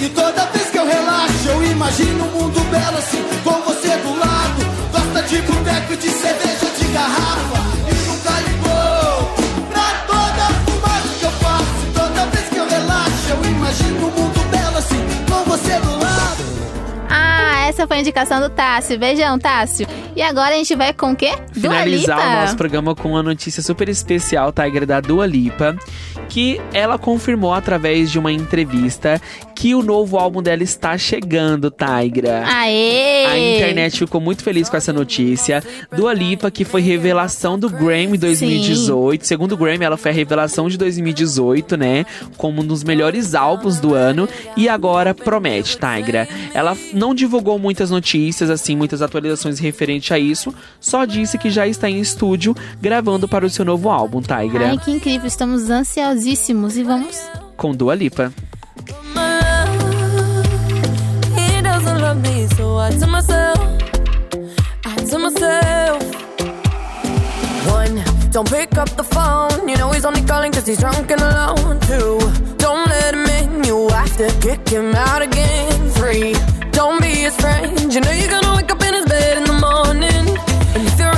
E toda vez eu relaxo, eu imagino um mundo belo assim, com você do lado. Gosta de boteco de cerveja de garrafa e nunca ligou. Pra toda fumaça que eu faço, toda vez que eu relaxo, eu imagino um mundo belo assim, com você do lado. Ah, essa foi a indicação do Tássio. Beijão, Tássio. E agora a gente vai com o quê? Dua finalizar Lipa. o nosso programa com uma notícia super especial, Tiger, da Dua Lipa, que ela confirmou através de uma entrevista que o novo álbum dela está chegando, Tigra. Aê! A internet ficou muito feliz com essa notícia. Dua Lipa, que foi revelação do Grammy 2018. Segundo o Grammy, ela foi a revelação de 2018, né? Como um dos melhores álbuns do ano. E agora promete, Tigra. Ela não divulgou muitas notícias, assim, muitas atualizações referente a isso. Só disse que já está em estúdio gravando para o seu novo álbum, Tigra. Ai, que incrível. Estamos ansiosíssimos e vamos... Com Dua Lipa. He doesn't love me, so I tell myself, I tell myself. One, don't pick up the phone. You know he's only calling cause he's drunk and alone. Two, don't let him in. You have to kick him out again. Three, don't be his friend. You know you're gonna wake up in his bed in the morning. And if you're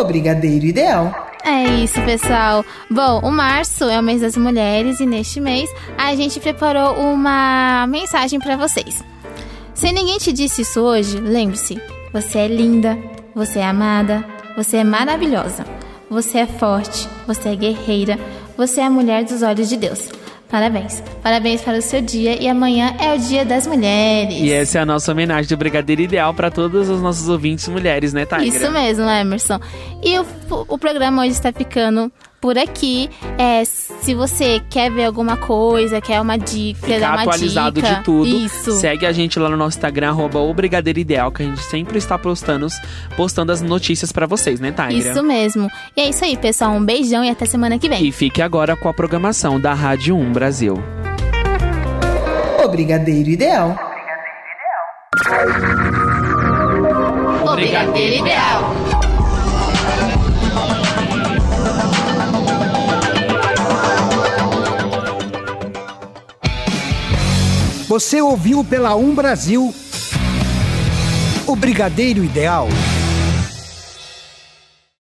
O Brigadeiro Ideal. É isso, pessoal. Bom, o março é o mês das mulheres e neste mês a gente preparou uma mensagem pra vocês. Se ninguém te disse isso hoje, lembre-se: você é linda, você é amada, você é maravilhosa, você é forte, você é guerreira, você é a mulher dos olhos de Deus. Parabéns. Parabéns para o seu dia e amanhã é o Dia das Mulheres. E essa é a nossa homenagem do Brigadeiro Ideal para todos os nossos ouvintes mulheres, né, Tigra? Isso mesmo, Emerson. E o, o programa hoje está ficando por aqui. É, se você quer ver alguma coisa, quer uma dica, quer dar Ficar uma atualizado dica, de tudo. Isso. Segue a gente lá no nosso Instagram, arroba o Brigadeiro Ideal, que a gente sempre está postando, postando as notícias para vocês, né, Tigra? Isso mesmo. E é isso aí, pessoal. Um beijão e até semana que vem. E fique agora com a programação da Rádio 1 Brasil. O Brigadeiro Ideal. O Brigadeiro Ideal. Você ouviu pela Um Brasil o Brigadeiro Ideal.